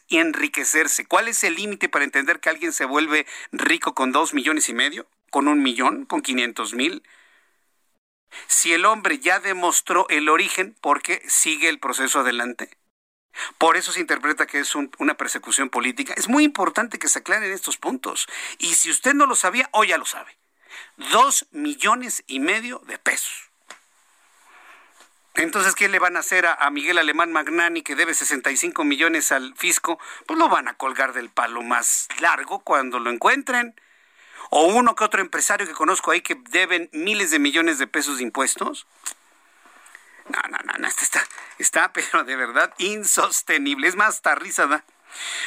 enriquecerse. ¿Cuál es el límite para entender que alguien se vuelve rico con dos millones y medio? ¿Con un millón? ¿Con quinientos mil? Si el hombre ya demostró el origen, ¿por qué sigue el proceso adelante? Por eso se interpreta que es una persecución política. Es muy importante que se aclaren estos puntos. Y si usted no lo sabía, hoy ya lo sabe. Dos millones y medio de pesos. Entonces, ¿qué le van a hacer a, Miguel Alemán Magnani, que debe 65 millones al fisco? Pues lo van a colgar del palo más largo cuando lo encuentren. O uno que otro empresario que conozco ahí que deben miles de millones de pesos de impuestos. No, no, no, no, está, está, pero de verdad insostenible. Es más, está risa da.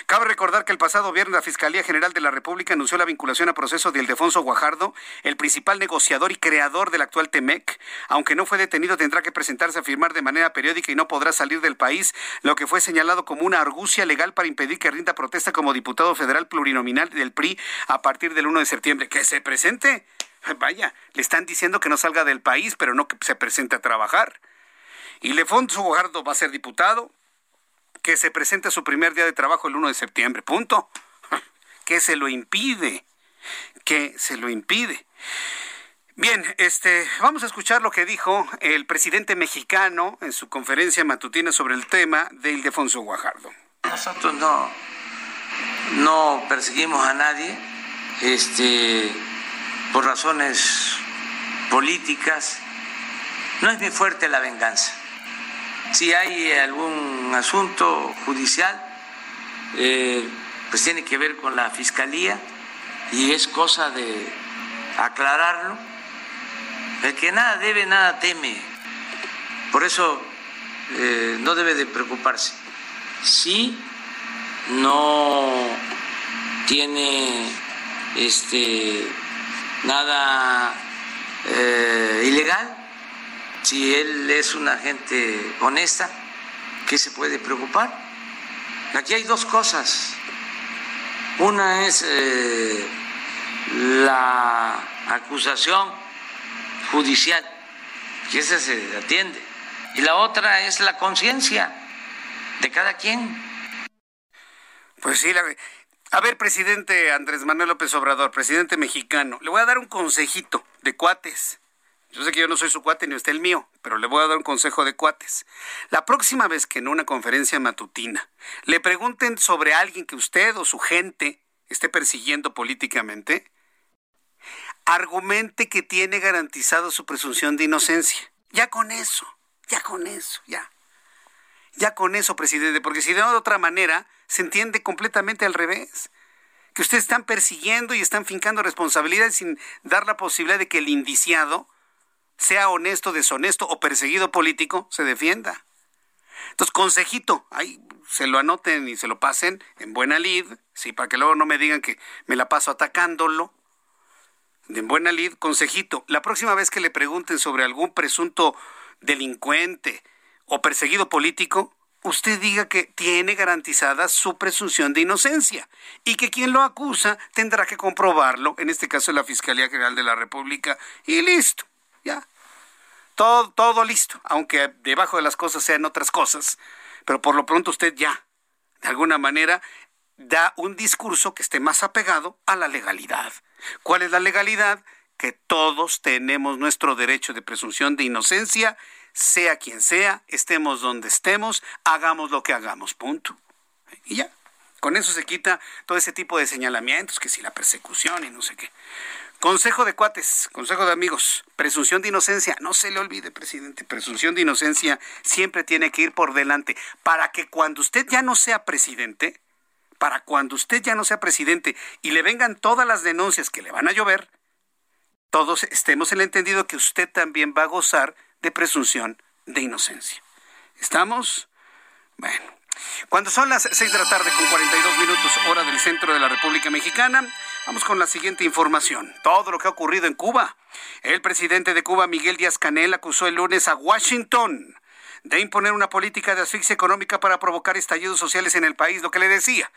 Cabe recordar que el pasado viernes la Fiscalía General de la República anunció la vinculación a proceso de Ildefonso Guajardo, el principal negociador y creador del actual TEMEC. Aunque no fue detenido, tendrá que presentarse a firmar de manera periódica y no podrá salir del país, lo que fue señalado como una argucia legal para impedir que rinda protesta como diputado federal plurinominal del PRI a partir del 1 de septiembre. Que se presente. Vaya, le están diciendo que no salga del país, pero no que se presente a trabajar. Ildefonso Guajardo va a ser diputado, que se presente su primer día de trabajo el 1 de septiembre. Punto. ¿Qué se lo impide? ¿Qué se lo impide? Bien, este, vamos a escuchar lo que dijo el presidente mexicano en su conferencia matutina sobre el tema de Ildefonso Guajardo. Nosotros no, no perseguimos a nadie este, por razones políticas. No es muy fuerte la venganza. Si hay algún asunto judicial, eh, pues tiene que ver con la fiscalía y es cosa de aclararlo. El que nada debe, nada teme. Por eso eh, no debe de preocuparse. Si no tiene este nada eh, ilegal, si él es una gente honesta, ¿qué se puede preocupar? Aquí hay dos cosas. Una es eh, la acusación judicial, que esa se atiende. Y la otra es la conciencia de cada quien. Pues sí, a ver, presidente Andrés Manuel López Obrador, presidente mexicano, le voy a dar un consejito de cuates. Yo sé que yo no soy su cuate ni usted el mío, pero le voy a dar un consejo de cuates. La próxima vez que en una conferencia matutina le pregunten sobre alguien que usted o su gente esté persiguiendo políticamente, argumente que tiene garantizado su presunción de inocencia. Ya con eso, ya con eso, ya. Ya con eso, presidente, porque si de otra manera se entiende completamente al revés. Que ustedes están persiguiendo y están fincando responsabilidades sin dar la posibilidad de que el indiciado sea honesto, deshonesto o perseguido político, se defienda. Entonces, consejito, ahí se lo anoten y se lo pasen en buena lid, sí, para que luego no me digan que me la paso atacándolo. En buena lid, consejito, la próxima vez que le pregunten sobre algún presunto delincuente o perseguido político, usted diga que tiene garantizada su presunción de inocencia y que quien lo acusa tendrá que comprobarlo, en este caso la Fiscalía General de la República, y listo. Ya. Todo, todo listo, aunque debajo de las cosas sean otras cosas. Pero por lo pronto usted ya, de alguna manera, da un discurso que esté más apegado a la legalidad. ¿Cuál es la legalidad? Que todos tenemos nuestro derecho de presunción de inocencia, sea quien sea, estemos donde estemos, hagamos lo que hagamos, punto. Y ya, con eso se quita todo ese tipo de señalamientos, que si la persecución y no sé qué. Consejo de cuates, consejo de amigos, presunción de inocencia, no se le olvide, presidente, presunción de inocencia siempre tiene que ir por delante para que cuando usted ya no sea presidente, para cuando usted ya no sea presidente y le vengan todas las denuncias que le van a llover, todos estemos en el entendido que usted también va a gozar de presunción de inocencia. ¿Estamos? Bueno, cuando son las 6 de la tarde con 42 minutos hora del centro de la República Mexicana, vamos con la siguiente información. Todo lo que ha ocurrido en Cuba. El presidente de Cuba, Miguel Díaz Canel, acusó el lunes a Washington de imponer una política de asfixia económica para provocar estallidos sociales en el país, lo que le decía.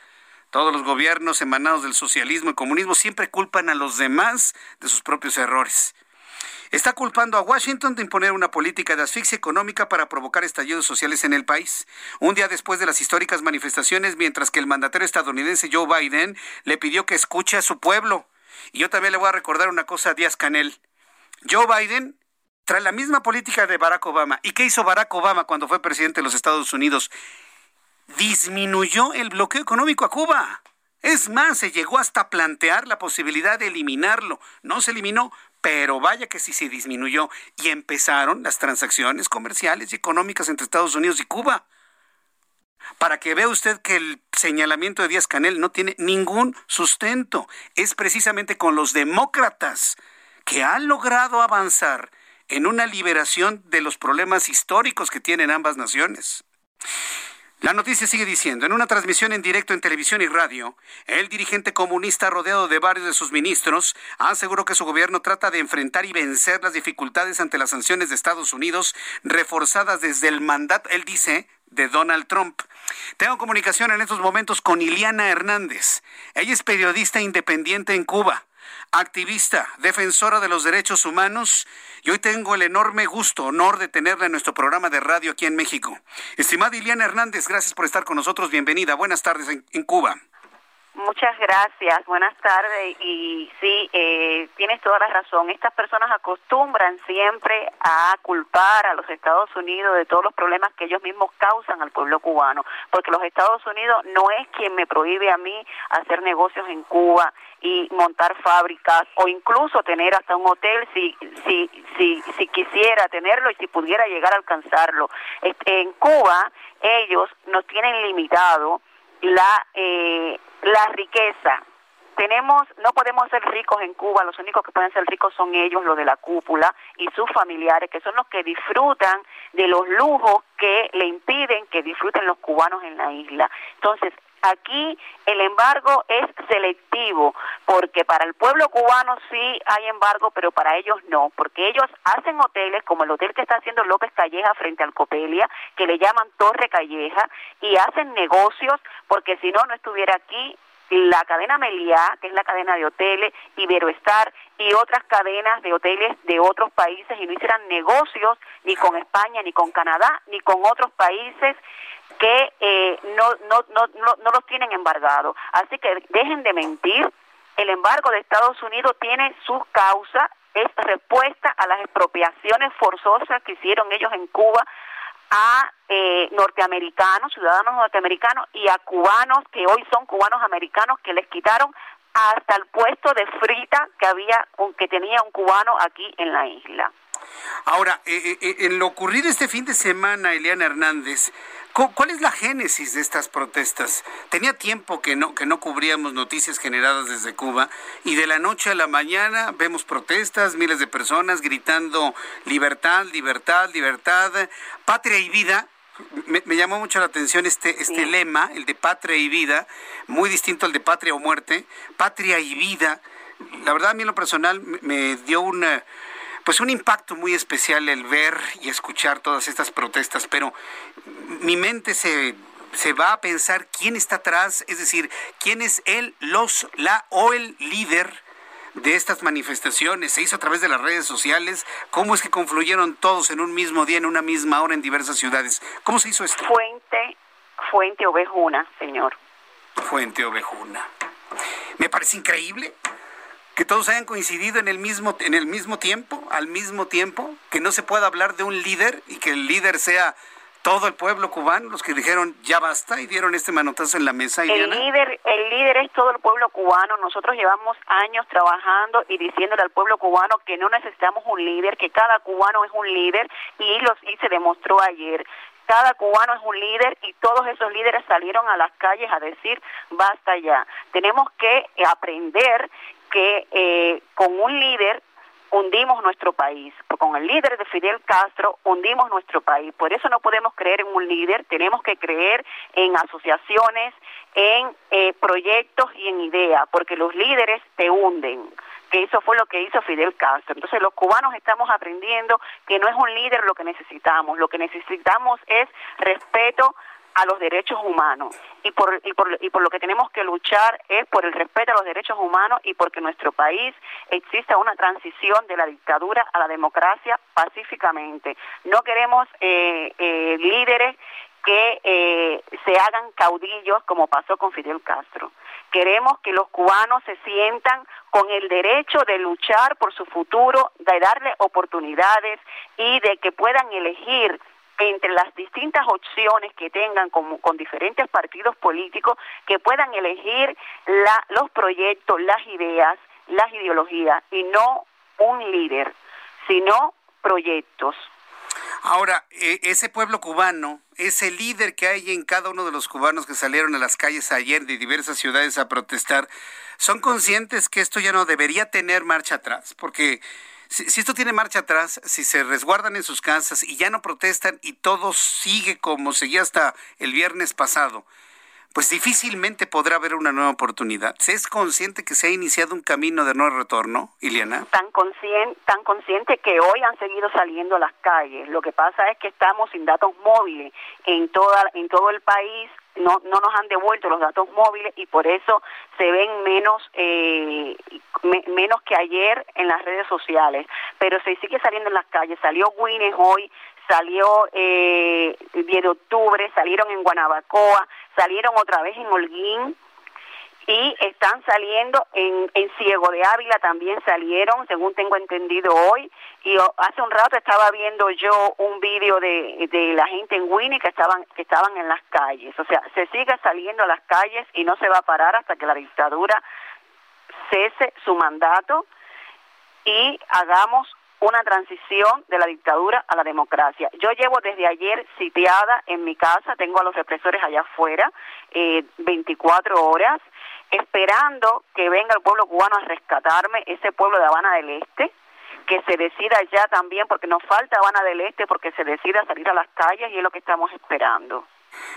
Todos los gobiernos emanados del socialismo y comunismo siempre culpan a los demás de sus propios errores está culpando a Washington de imponer una política de asfixia económica para provocar estallidos sociales en el país. Un día después de las históricas manifestaciones, mientras que el mandatario estadounidense Joe Biden le pidió que escuche a su pueblo. Y yo también le voy a recordar una cosa a Díaz Canel. Joe Biden trae la misma política de Barack Obama. ¿Y qué hizo Barack Obama cuando fue presidente de los Estados Unidos? disminuyó el bloqueo económico a Cuba. Es más, se llegó hasta plantear la posibilidad de eliminarlo. No se eliminó, pero vaya que sí se disminuyó y empezaron las transacciones comerciales y económicas entre Estados Unidos y Cuba. Para que vea usted que el señalamiento de Díaz Canel no tiene ningún sustento. Es precisamente con los demócratas que han logrado avanzar en una liberación de los problemas históricos que tienen ambas naciones. La noticia sigue diciendo, en una transmisión en directo en televisión y radio, el dirigente comunista rodeado de varios de sus ministros aseguró que su gobierno trata de enfrentar y vencer las dificultades ante las sanciones de Estados Unidos reforzadas desde el mandato, él dice, de Donald Trump. Tengo comunicación en estos momentos con Iliana Hernández. Ella es periodista independiente en Cuba activista, defensora de los derechos humanos, y hoy tengo el enorme gusto, honor de tenerla en nuestro programa de radio aquí en México. Estimada Iliana Hernández, gracias por estar con nosotros. Bienvenida. Buenas tardes en, Cuba. Muchas gracias, buenas tardes. Y sí, eh, tienes toda la razón. Estas personas acostumbran siempre a culpar a los Estados Unidos de todos los problemas que ellos mismos causan al pueblo cubano, porque los Estados Unidos no es quien me prohíbe a mí hacer negocios en Cuba y montar fábricas o incluso tener hasta un hotel si si si si quisiera tenerlo y si pudiera llegar a alcanzarlo. En Cuba ellos nos tienen limitado la eh, la riqueza. Tenemos, no podemos ser ricos en Cuba, los únicos que pueden ser ricos son ellos, los de la cúpula y sus familiares, que son los que disfrutan de los lujos que le impiden que disfruten los cubanos en la isla. Entonces, Aquí el embargo es selectivo, porque para el pueblo cubano sí hay embargo, pero para ellos no, porque ellos hacen hoteles como el hotel que está haciendo López Calleja frente al Copelia, que le llaman Torre Calleja, y hacen negocios, porque si no, no estuviera aquí la cadena Meliá, que es la cadena de hoteles, Iberoestar y otras cadenas de hoteles de otros países y no hicieran negocios ni con España, ni con Canadá, ni con otros países que eh, no, no, no, no, no los tienen embargados. Así que dejen de mentir. El embargo de Estados Unidos tiene su causa, es respuesta a las expropiaciones forzosas que hicieron ellos en Cuba a eh, norteamericanos, ciudadanos norteamericanos y a cubanos que hoy son cubanos americanos que les quitaron hasta el puesto de frita que había que tenía un cubano aquí en la isla. Ahora, eh, eh, en lo ocurrido este fin de semana, Eliana Hernández, ¿Cuál es la génesis de estas protestas? Tenía tiempo que no, que no cubríamos noticias generadas desde Cuba y de la noche a la mañana vemos protestas, miles de personas gritando libertad, libertad, libertad, patria y vida. Me, llamó mucho la atención este, este lema, el de patria y vida, muy distinto al de patria o muerte, patria y vida. La verdad a mí en lo personal me dio una pues un impacto muy especial el ver y escuchar todas estas protestas, pero mi mente se, se va a pensar quién está atrás, es decir, quién es él, los, la o el líder de estas manifestaciones? ¿Se hizo a través de las redes sociales? ¿Cómo es que confluyeron todos en un mismo día, en una misma hora, en diversas ciudades? ¿Cómo se hizo esto? Fuente, Fuente Ovejuna, señor. Fuente Ovejuna. Me parece increíble que todos hayan coincidido en el mismo en el mismo tiempo, al mismo tiempo, que no se pueda hablar de un líder y que el líder sea todo el pueblo cubano, los que dijeron ya basta y dieron este manotazo en la mesa. El líder, el líder es todo el pueblo cubano. Nosotros llevamos años trabajando y diciéndole al pueblo cubano que no necesitamos un líder, que cada cubano es un líder y, los, y se demostró ayer cada cubano es un líder y todos esos líderes salieron a las calles a decir basta ya. Tenemos que aprender que eh, con un líder hundimos nuestro país. Con el líder de Fidel Castro hundimos nuestro país. Por eso no podemos creer en un líder, tenemos que creer en asociaciones, en eh, proyectos y en ideas, porque los líderes te hunden que eso fue lo que hizo Fidel Castro. Entonces los cubanos estamos aprendiendo que no es un líder lo que necesitamos, lo que necesitamos es respeto a los derechos humanos y por, y por, y por lo que tenemos que luchar es por el respeto a los derechos humanos y porque nuestro país exista una transición de la dictadura a la democracia pacíficamente. No queremos eh, eh, líderes que eh, se hagan caudillos como pasó con Fidel Castro. Queremos que los cubanos se sientan con el derecho de luchar por su futuro, de darle oportunidades y de que puedan elegir entre las distintas opciones que tengan con, con diferentes partidos políticos que puedan elegir la, los proyectos, las ideas, las ideologías y no un líder, sino proyectos. Ahora, e, ese pueblo cubano, ese líder que hay en cada uno de los cubanos que salieron a las calles ayer de diversas ciudades a protestar, ¿son conscientes que esto ya no debería tener marcha atrás? Porque si, esto tiene marcha atrás, si se resguardan en sus casas y ya no protestan y todo sigue como seguía hasta el viernes pasado, pues difícilmente podrá haber una nueva oportunidad. ¿Se es consciente que se ha iniciado un camino de no retorno, Iliana? Tan consciente, tan consciente que hoy han seguido saliendo a las calles. Lo que pasa es que estamos sin datos móviles en toda en todo el país. No, no nos han devuelto los datos móviles y por eso se ven menos eh, menos que ayer en las redes sociales. Pero se sigue saliendo en las calles. Salió Guinness hoy, salió eh, el 10 de octubre, salieron en Guanabacoa, salieron otra vez en Holguín y están saliendo en, en Ciego de Ávila también salieron, según tengo entendido hoy. Y hace un rato estaba viendo yo un vídeo de, de la gente en Winnie que estaban, que estaban en las calles. O sea, se sigue saliendo a las calles y no se va a parar hasta que la dictadura cese su mandato y hagamos una transición de la dictadura a la democracia. Yo llevo desde ayer sitiada en mi casa, tengo a los represores allá afuera, eh, 24 horas, esperando que venga el pueblo cubano a rescatarme, ese pueblo de Habana del Este, que se decida ya también, porque nos falta Habana del Este, porque se decida salir a las calles y es lo que estamos esperando.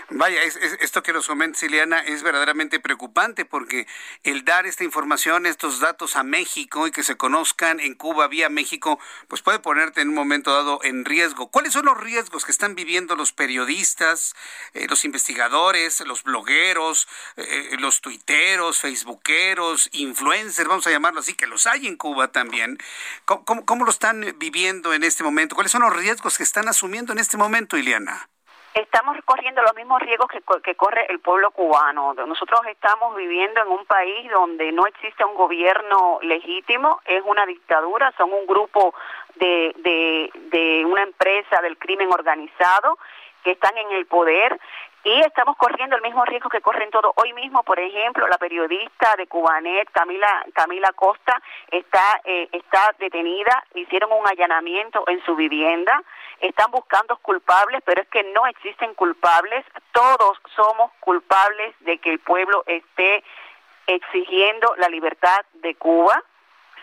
Vaya, esto que nos comenta Siliana es verdaderamente preocupante porque el dar esta información, estos datos a México y que se conozcan en Cuba vía México, pues puede ponerte en un momento dado en riesgo. ¿Cuáles son los riesgos que están viviendo los periodistas, eh, los investigadores, los blogueros, eh, los tuiteros, facebookeros, influencers, vamos a llamarlo así, que los hay en Cuba también? ¿Cómo, cómo lo están viviendo en este momento? ¿Cuáles son los riesgos que están asumiendo en este momento, Iliana? Estamos corriendo los mismos riesgos que, que, corre el pueblo cubano. Nosotros estamos viviendo en un país donde no existe un gobierno legítimo, es una dictadura, son un grupo de, de, de una empresa del crimen organizado que están en el poder y estamos corriendo el mismo riesgo que corren todos. Hoy mismo, por ejemplo, la periodista de Cubanet, Camila, Camila Costa, está, eh, está detenida, hicieron un allanamiento en su vivienda, están buscando culpables, pero es que no existen culpables, todos somos culpables de que el pueblo esté exigiendo la libertad de Cuba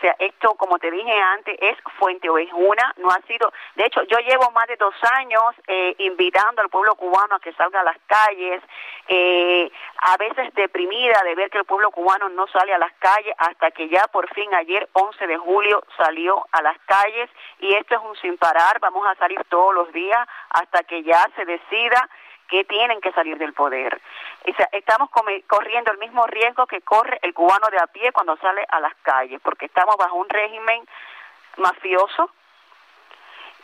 sea, esto, como te dije antes, es fuente o es una, no ha sido, de hecho, yo llevo más de dos años eh, invitando al pueblo cubano a que salga a las calles, eh, a veces deprimida de ver que el pueblo cubano no sale a las calles, hasta que ya por fin ayer, 11 de julio, salió a las calles, y esto es un sin parar, vamos a salir todos los días hasta que ya se decida que tienen que salir del poder. Estamos corriendo el mismo riesgo que corre el cubano de a pie cuando sale a las calles, porque estamos bajo un régimen mafioso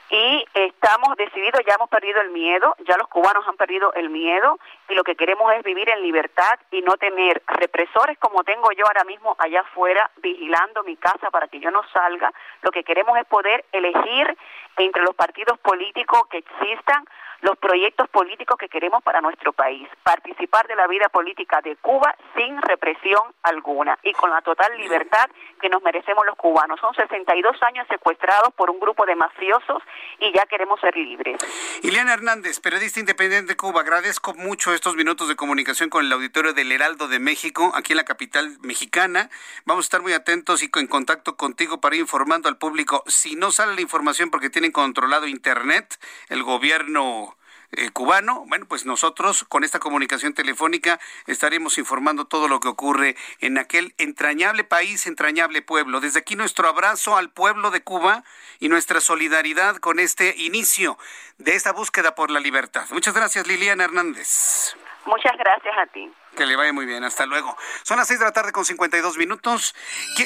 y estamos decididos, ya hemos perdido el miedo, ya los cubanos han perdido el miedo y lo que queremos es vivir en libertad y no tener represores como tengo yo ahora mismo allá afuera vigilando mi casa para que yo no salga. Lo que queremos es poder elegir entre los partidos políticos que existan los proyectos políticos que queremos para nuestro país, participar de la vida política de Cuba sin represión alguna y con la total libertad que nos merecemos los cubanos. Son 62 años secuestrados por un grupo de mafiosos y ya queremos ser libres. Ileana Hernández, periodista independiente de Cuba, agradezco mucho estos minutos de comunicación con el auditorio del Heraldo de México, aquí en la capital mexicana. Vamos a estar muy atentos y en contacto contigo para ir informando al público. Si no sale la información porque tienen controlado Internet, el gobierno eh, cubano, bueno, pues nosotros con esta comunicación telefónica estaremos informando todo lo que ocurre en aquel entrañable país, entrañable pueblo. Desde aquí nuestro abrazo al pueblo de Cuba y nuestra solidaridad con este inicio de esta búsqueda por la libertad. Muchas gracias, Liliana Hernández. Muchas gracias a ti. Que le vaya muy bien, hasta luego. Son las 6 de la tarde con 52 minutos.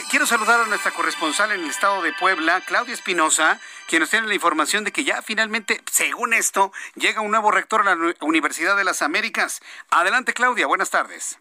Quiero saludar a nuestra corresponsal en el estado de Puebla, Claudia Espinosa, quien nos tiene la información de que ya finalmente, según esto, llega un nuevo rector a la Universidad de las Américas. Adelante, Claudia, buenas tardes.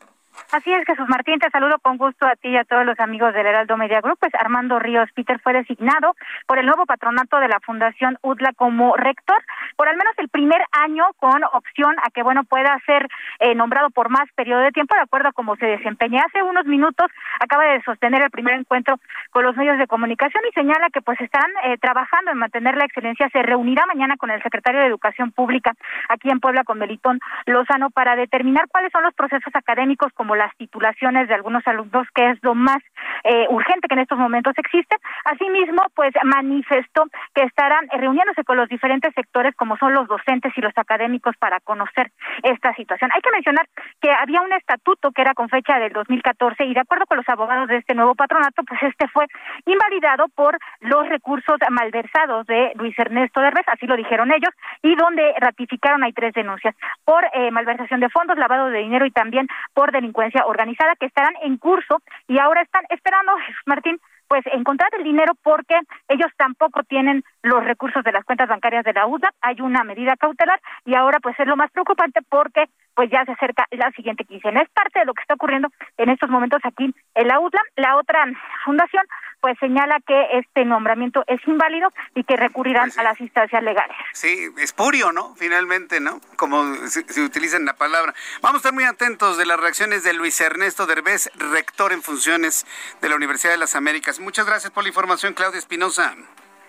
Así es, Jesús Martín, te saludo con gusto a ti y a todos los amigos del Heraldo Media Group. Pues Armando Ríos Peter fue designado por el nuevo patronato de la Fundación UDLA como rector por al menos el primer año con opción a que, bueno, pueda ser eh, nombrado por más periodo de tiempo de acuerdo a cómo se desempeña. Hace unos minutos acaba de sostener el primer encuentro con los medios de comunicación y señala que pues están eh, trabajando en mantener la excelencia. Se reunirá mañana con el secretario de Educación Pública aquí en Puebla, con Melitón Lozano, para determinar cuáles son los procesos académicos como las titulaciones de algunos alumnos, que es lo más eh, urgente que en estos momentos existe. Asimismo, pues manifestó que estarán reuniéndose con los diferentes sectores, como son los docentes y los académicos, para conocer esta situación. Hay que mencionar que había un estatuto que era con fecha del 2014 y de acuerdo con los abogados de este nuevo patronato, pues este fue invalidado por los recursos malversados de Luis Ernesto Derbez, así lo dijeron ellos, y donde ratificaron hay tres denuncias por eh, malversación de fondos, lavado de dinero y también por delincuencia organizada que estarán en curso y ahora están esperando, Martín, pues encontrar el dinero porque ellos tampoco tienen los recursos de las cuentas bancarias de la UDA, hay una medida cautelar y ahora pues es lo más preocupante porque pues ya se acerca la siguiente quincena. Es parte de lo que está ocurriendo en estos momentos aquí en la UDLA. La otra fundación pues señala que este nombramiento es inválido y que recurrirán pues a las instancias legales. Sí, espurio, ¿no? Finalmente, ¿no? Como se, se, utiliza en la palabra. Vamos a estar muy atentos de las reacciones de Luis Ernesto Derbez, rector en funciones de la Universidad de las Américas. Muchas gracias por la información, Claudia Espinosa.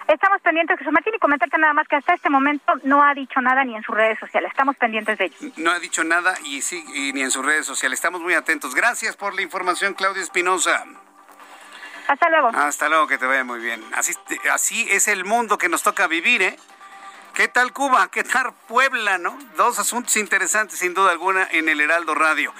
Estamos pendientes, Jesús Martín, y comentarte nada más que hasta este momento no ha dicho nada ni en sus redes sociales. Estamos pendientes de ello. No ha dicho nada y sí, y ni en sus redes sociales. Estamos muy atentos. Gracias por la información, Claudia Espinosa. Hasta luego. Hasta luego, que te vaya muy bien. Así, así es el mundo que nos toca vivir, ¿eh? ¿Qué tal Cuba? ¿Qué tal Puebla, no? Dos asuntos interesantes, sin duda alguna, en el Heraldo Radio.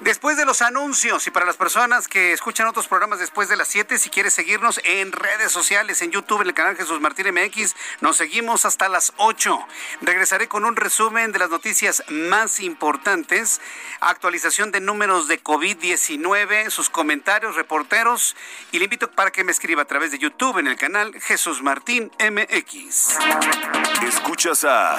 Después de los anuncios y para las personas que escuchan otros programas después de las 7, si quieres seguirnos en redes sociales, en YouTube, en el canal Jesús Martín MX, nos seguimos hasta las 8. Regresaré con un resumen de las noticias más importantes, actualización de números de COVID-19, sus comentarios, reporteros y le invito para que me escriba a través de YouTube en el canal Jesús Martín MX. Escuchas a...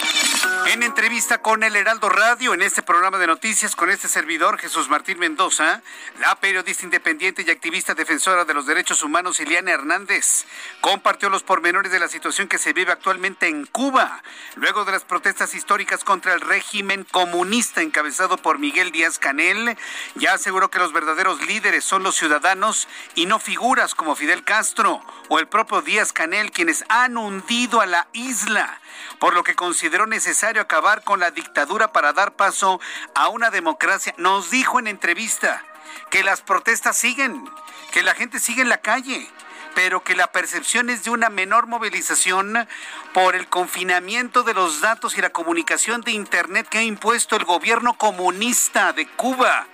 En entrevista con el Heraldo Radio, en este programa de noticias con este servidor, Jesús Martín Mendoza, la periodista independiente y activista defensora de los derechos humanos, Ileana Hernández, compartió los pormenores de la situación que se vive actualmente en Cuba, luego de las protestas históricas contra el régimen comunista encabezado por Miguel Díaz Canel, ya aseguró que los verdaderos líderes son los ciudadanos y no figuras como Fidel Castro o el propio Díaz Canel, quienes han hundido a la isla, por lo que consideró necesario acabar con la dictadura para dar paso a una democracia. Nos dijo en entrevista que las protestas siguen, que la gente sigue en la calle, pero que la percepción es de una menor movilización por el confinamiento de los datos y la comunicación de Internet que ha impuesto el gobierno comunista de Cuba.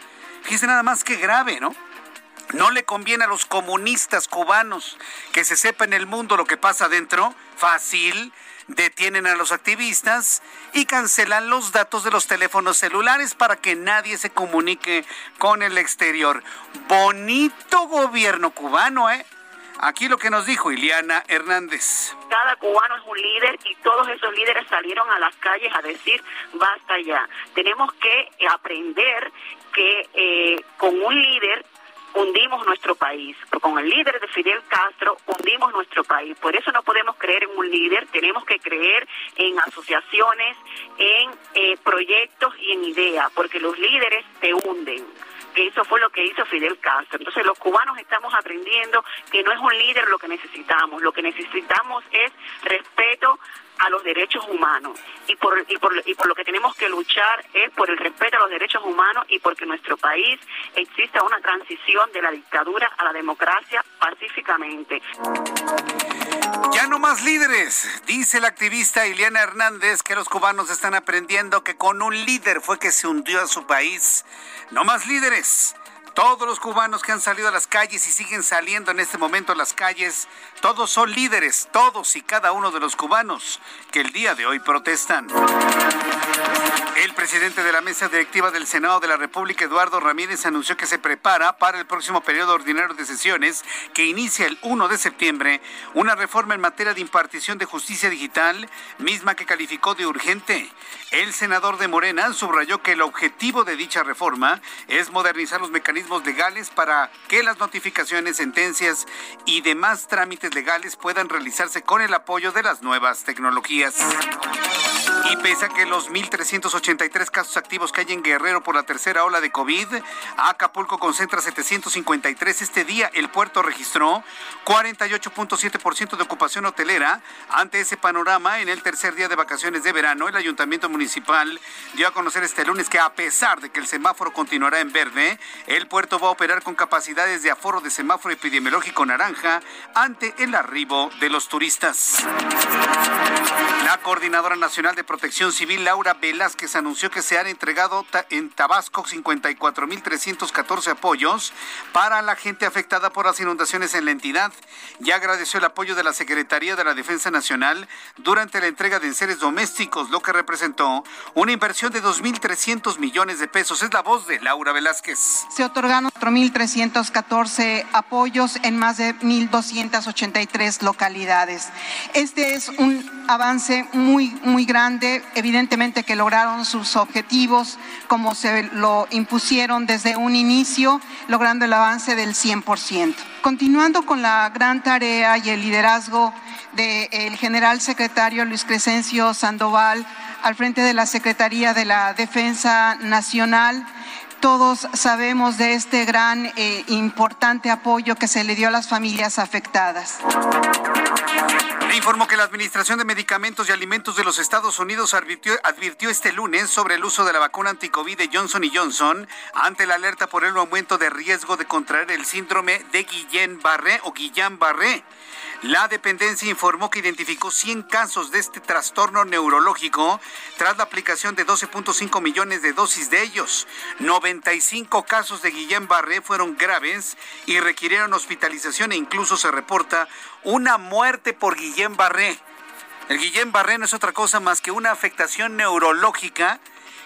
Fíjese nada más que grave, ¿no? No le conviene a los comunistas cubanos que se sepa en el mundo lo que pasa adentro. Fácil. Detienen a los activistas y cancelan los datos de los teléfonos celulares para que nadie se comunique con el exterior. Bonito gobierno cubano, ¿eh? Aquí lo que nos dijo Ileana Hernández. Cada cubano es un líder y todos esos líderes salieron a las calles a decir basta ya. Tenemos que aprender que eh, con un líder hundimos nuestro país. Con el líder de Fidel Castro hundimos nuestro país. Por eso no podemos creer en un líder, tenemos que creer en asociaciones, en eh, proyectos y en ideas, porque los líderes te hunden que eso fue lo que hizo Fidel Castro. Entonces los cubanos estamos aprendiendo que no es un líder lo que necesitamos, lo que necesitamos es respeto a los derechos humanos y por, y por, y por lo que tenemos que luchar es por el respeto a los derechos humanos y porque nuestro país exista una transición de la dictadura a la democracia pacíficamente. Ya no más líderes, dice la activista Ileana Hernández que los cubanos están aprendiendo que con un líder fue que se hundió a su país. No más líderes. Todos los cubanos que han salido a las calles y siguen saliendo en este momento a las calles, todos son líderes, todos y cada uno de los cubanos que el día de hoy protestan. El presidente de la mesa directiva del Senado de la República, Eduardo Ramírez, anunció que se prepara para el próximo periodo ordinario de sesiones que inicia el 1 de septiembre una reforma en materia de impartición de justicia digital, misma que calificó de urgente. El senador de Morena subrayó que el objetivo de dicha reforma es modernizar los mecanismos legales para que las notificaciones, sentencias y demás trámites legales puedan realizarse con el apoyo de las nuevas tecnologías. Y pese a que los 1.383 casos activos que hay en Guerrero por la tercera ola de COVID, Acapulco concentra 753 este día. El puerto registró 48.7% de ocupación hotelera. Ante ese panorama, en el tercer día de vacaciones de verano, el ayuntamiento municipal dio a conocer este lunes que a pesar de que el semáforo continuará en verde, el puerto va a operar con capacidades de aforo de semáforo epidemiológico naranja ante el arribo de los turistas. La Coordinadora Nacional de Protección Civil, Laura Velázquez, anunció que se han entregado en Tabasco 54.314 apoyos para la gente afectada por las inundaciones en la entidad y agradeció el apoyo de la Secretaría de la Defensa Nacional durante la entrega de enseres domésticos, lo que representó una inversión de 2.300 millones de pesos. Es la voz de Laura Velázquez. Se otorgaron 4.314 apoyos en más de 1.283 localidades. Este es un avance muy, muy grande. Evidentemente que lograron sus objetivos como se lo impusieron desde un inicio, logrando el avance del 100%. Continuando con la gran tarea y el liderazgo del general secretario Luis Crescencio Sandoval al frente de la Secretaría de la Defensa Nacional, todos sabemos de este gran e importante apoyo que se le dio a las familias afectadas. Le informo que la Administración de Medicamentos y Alimentos de los Estados Unidos advirtió, este lunes sobre el uso de la vacuna anticovid de Johnson Johnson ante la alerta por el aumento de riesgo de contraer el síndrome de Guillain-Barré o Guillain-Barré. La dependencia informó que identificó 100 casos de este trastorno neurológico tras la aplicación de 12.5 millones de dosis de ellos. 95 casos de Guillain-Barré fueron graves y requirieron hospitalización e incluso se reporta una muerte por Guillain-Barré. El Guillain-Barré no es otra cosa más que una afectación neurológica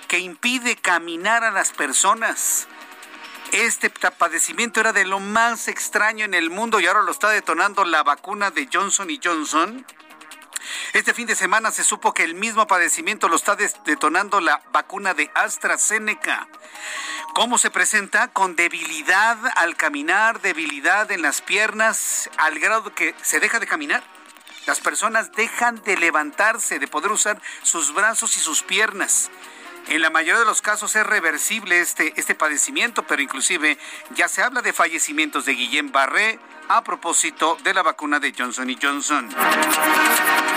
que impide caminar a las personas. Este padecimiento era de lo más extraño en el mundo y ahora lo está detonando la vacuna de Johnson y Johnson. Este fin de semana se supo que el mismo padecimiento lo está detonando la vacuna de AstraZeneca. ¿Cómo se presenta? Con debilidad al caminar, debilidad en las piernas, al grado que se deja de caminar. Las personas dejan de levantarse, de poder usar sus brazos y sus piernas. En la mayoría de los casos es reversible este, este padecimiento, pero inclusive ya se habla de fallecimientos de Guillén Barré a propósito de la vacuna de Johnson Johnson.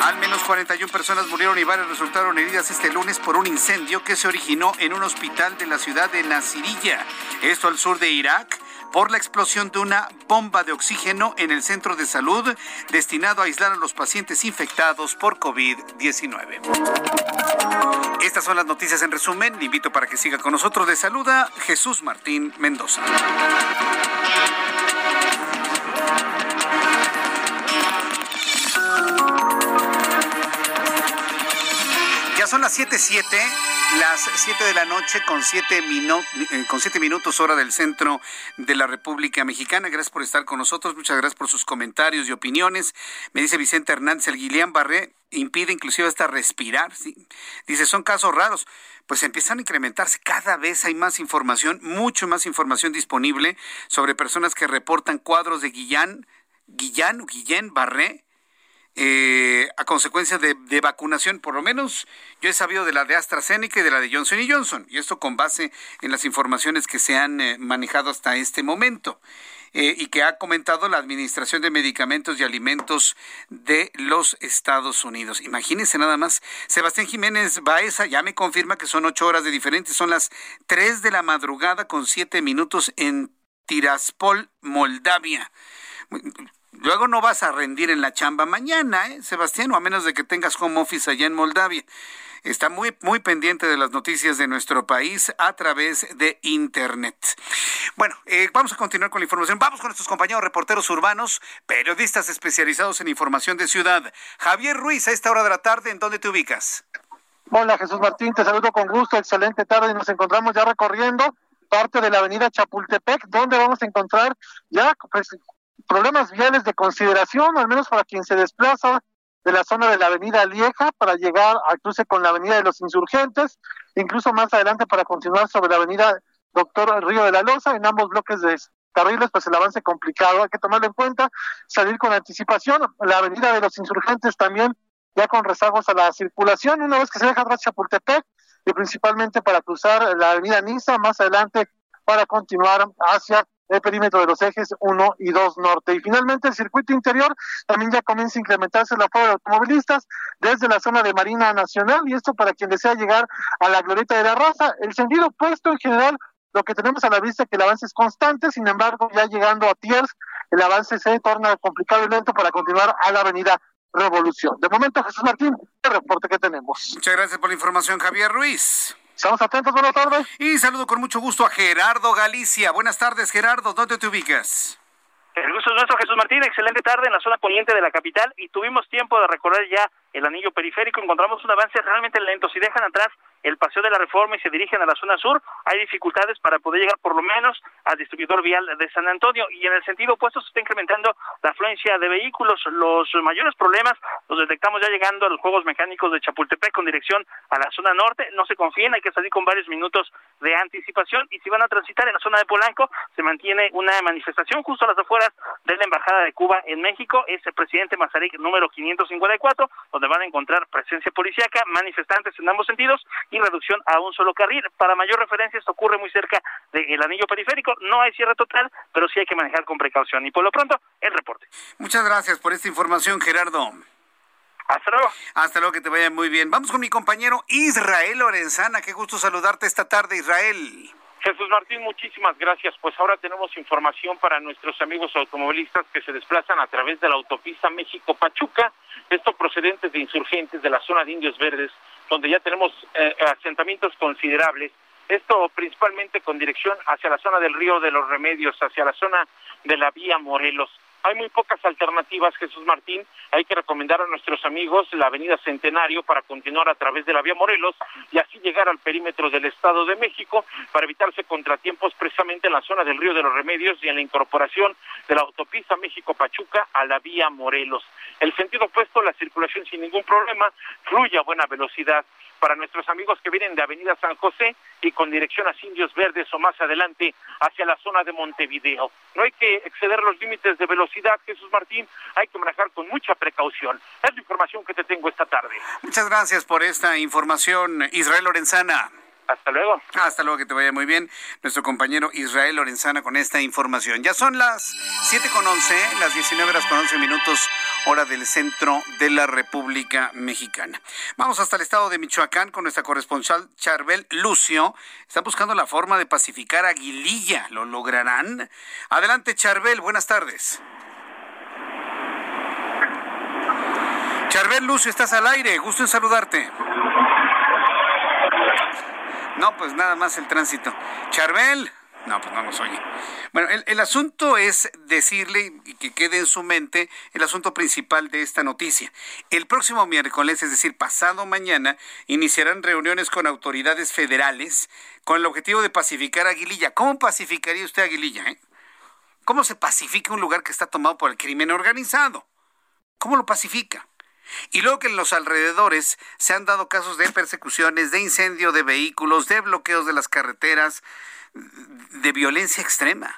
Al menos 41 personas murieron y varias resultaron heridas este lunes por un incendio que se originó en un hospital de la ciudad de Nasiriyah, esto al sur de Irak por la explosión de una bomba de oxígeno en el centro de salud destinado a aislar a los pacientes infectados por COVID-19. Estas son las noticias en resumen. Le invito para que siga con nosotros. De saluda Jesús Martín Mendoza. son las 7:07, las 7 de la noche con 7 eh, con siete minutos hora del centro de la República Mexicana. Gracias por estar con nosotros, muchas gracias por sus comentarios y opiniones. Me dice Vicente Hernández, el Guillain Barré impide inclusive hasta respirar. ¿sí? Dice, son casos raros. Pues empiezan a incrementarse. Cada vez hay más información, mucho más información disponible sobre personas que reportan cuadros de Guillain, Guillain o Guillain Barré eh, a consecuencia de, vacunación. Por lo menos yo he sabido de la de AstraZeneca y de la de Johnson y Johnson, y esto con base en las informaciones que se han eh, manejado hasta este momento. Eh, y que ha comentado la Administración de Medicamentos y Alimentos de los Estados Unidos. Imagínense nada más. Sebastián Jiménez Baeza ya me confirma que son ocho horas de diferentes. Son las tres de la madrugada con siete minutos en Tiraspol, Moldavia. Luego no vas a rendir en la chamba mañana, ¿eh, Sebastián? O a menos de que tengas home office allá en Moldavia. Está muy, muy pendiente de las noticias de nuestro país a través de Internet. Bueno, eh, vamos a continuar con la información. Vamos con nuestros compañeros reporteros urbanos, periodistas especializados en información de ciudad. Javier Ruiz, a esta hora de la tarde, ¿en dónde te ubicas? Hola Jesús Martín, te saludo con gusto, excelente tarde y nos encontramos ya recorriendo parte de la avenida Chapultepec, donde vamos a encontrar ya pues, problemas viales de consideración, al menos para quien se desplaza de la zona de la avenida Lieja para llegar al cruce con la avenida de los insurgentes, incluso más adelante para continuar sobre la avenida Doctor Río de la Loza, en ambos bloques de carriles, pues el avance complicado, hay que tomarlo en cuenta, salir con anticipación, la avenida de los insurgentes también ya con rezagos a la circulación, una vez que se deja atrás Chapultepec, y principalmente para cruzar la avenida Niza, más adelante para continuar hacia el perímetro de los ejes 1 y 2 norte. Y finalmente el circuito interior también ya comienza a incrementarse la fuga de automovilistas desde la zona de Marina Nacional y esto para quien desea llegar a la glorieta de la raza. El sentido opuesto en general, lo que tenemos a la vista es que el avance es constante, sin embargo ya llegando a Tiers, el avance se torna complicado y lento para continuar a la avenida Revolución. De momento, Jesús Martín, el reporte que tenemos. Muchas gracias por la información, Javier Ruiz. Estamos atentos, buenas tardes. Y saludo con mucho gusto a Gerardo Galicia. Buenas tardes, Gerardo. ¿Dónde te ubicas? El gusto es nuestro, Jesús Martín. Excelente tarde en la zona poniente de la capital y tuvimos tiempo de recorrer ya el anillo periférico. Encontramos un avance realmente lento. Si dejan atrás el paseo de la reforma y se dirigen a la zona sur, hay dificultades para poder llegar por lo menos al distribuidor vial de San Antonio y en el sentido opuesto se está incrementando la afluencia de vehículos. Los mayores problemas los detectamos ya llegando a los Juegos Mecánicos de Chapultepec con dirección a la zona norte. No se confíen, hay que salir con varios minutos de anticipación y si van a transitar en la zona de Polanco se mantiene una manifestación justo a las afueras de la Embajada de Cuba en México. Es el presidente Mazarik número 554, donde van a encontrar presencia policíaca, manifestantes en ambos sentidos y reducción a un solo carril. Para mayor referencia, esto ocurre muy cerca del anillo periférico. No hay cierre total, pero sí hay que manejar con precaución. Y por lo pronto, el reporte. Muchas gracias por esta información, Gerardo. Hasta luego. Hasta luego, que te vaya muy bien. Vamos con mi compañero Israel Lorenzana. Qué gusto saludarte esta tarde, Israel. Jesús Martín, muchísimas gracias. Pues ahora tenemos información para nuestros amigos automovilistas que se desplazan a través de la autopista México-Pachuca, esto procedentes de insurgentes de la zona de Indios Verdes, donde ya tenemos eh, asentamientos considerables. Esto principalmente con dirección hacia la zona del Río de los Remedios, hacia la zona de la vía Morelos. Hay muy pocas alternativas, Jesús Martín. Hay que recomendar a nuestros amigos la avenida Centenario para continuar a través de la vía Morelos y así llegar al perímetro del Estado de México para evitarse contratiempos precisamente en la zona del Río de los Remedios y en la incorporación de la autopista México-Pachuca a la vía Morelos. El sentido opuesto, la circulación sin ningún problema, fluye a buena velocidad para nuestros amigos que vienen de Avenida San José y con dirección a Indios Verdes o más adelante hacia la zona de Montevideo. No hay que exceder los límites de velocidad, Jesús Martín, hay que manejar con mucha precaución. Es la información que te tengo esta tarde. Muchas gracias por esta información, Israel Lorenzana. Hasta luego. Hasta luego, que te vaya muy bien. Nuestro compañero Israel Lorenzana con esta información. Ya son las 7 con 11, las 19 horas con 11 minutos, hora del centro de la República Mexicana. Vamos hasta el estado de Michoacán con nuestra corresponsal Charbel Lucio. Está buscando la forma de pacificar a Aguililla. ¿Lo lograrán? Adelante, Charbel, buenas tardes. Charbel Lucio, estás al aire. Gusto en saludarte. No, pues nada más el tránsito. Charbel. No, pues no nos oye. Bueno, el, asunto es decirle y que quede en su mente el asunto principal de esta noticia. El próximo miércoles, es decir, pasado mañana, iniciarán reuniones con autoridades federales con el objetivo de pacificar Aguililla. ¿Cómo pacificaría usted Aguililla? Eh? ¿Cómo se pacifica un lugar que está tomado por el crimen organizado? ¿Cómo lo pacifica? Y luego que en los alrededores se han dado casos de persecuciones, de incendio de vehículos, de bloqueos de las carreteras, de violencia extrema.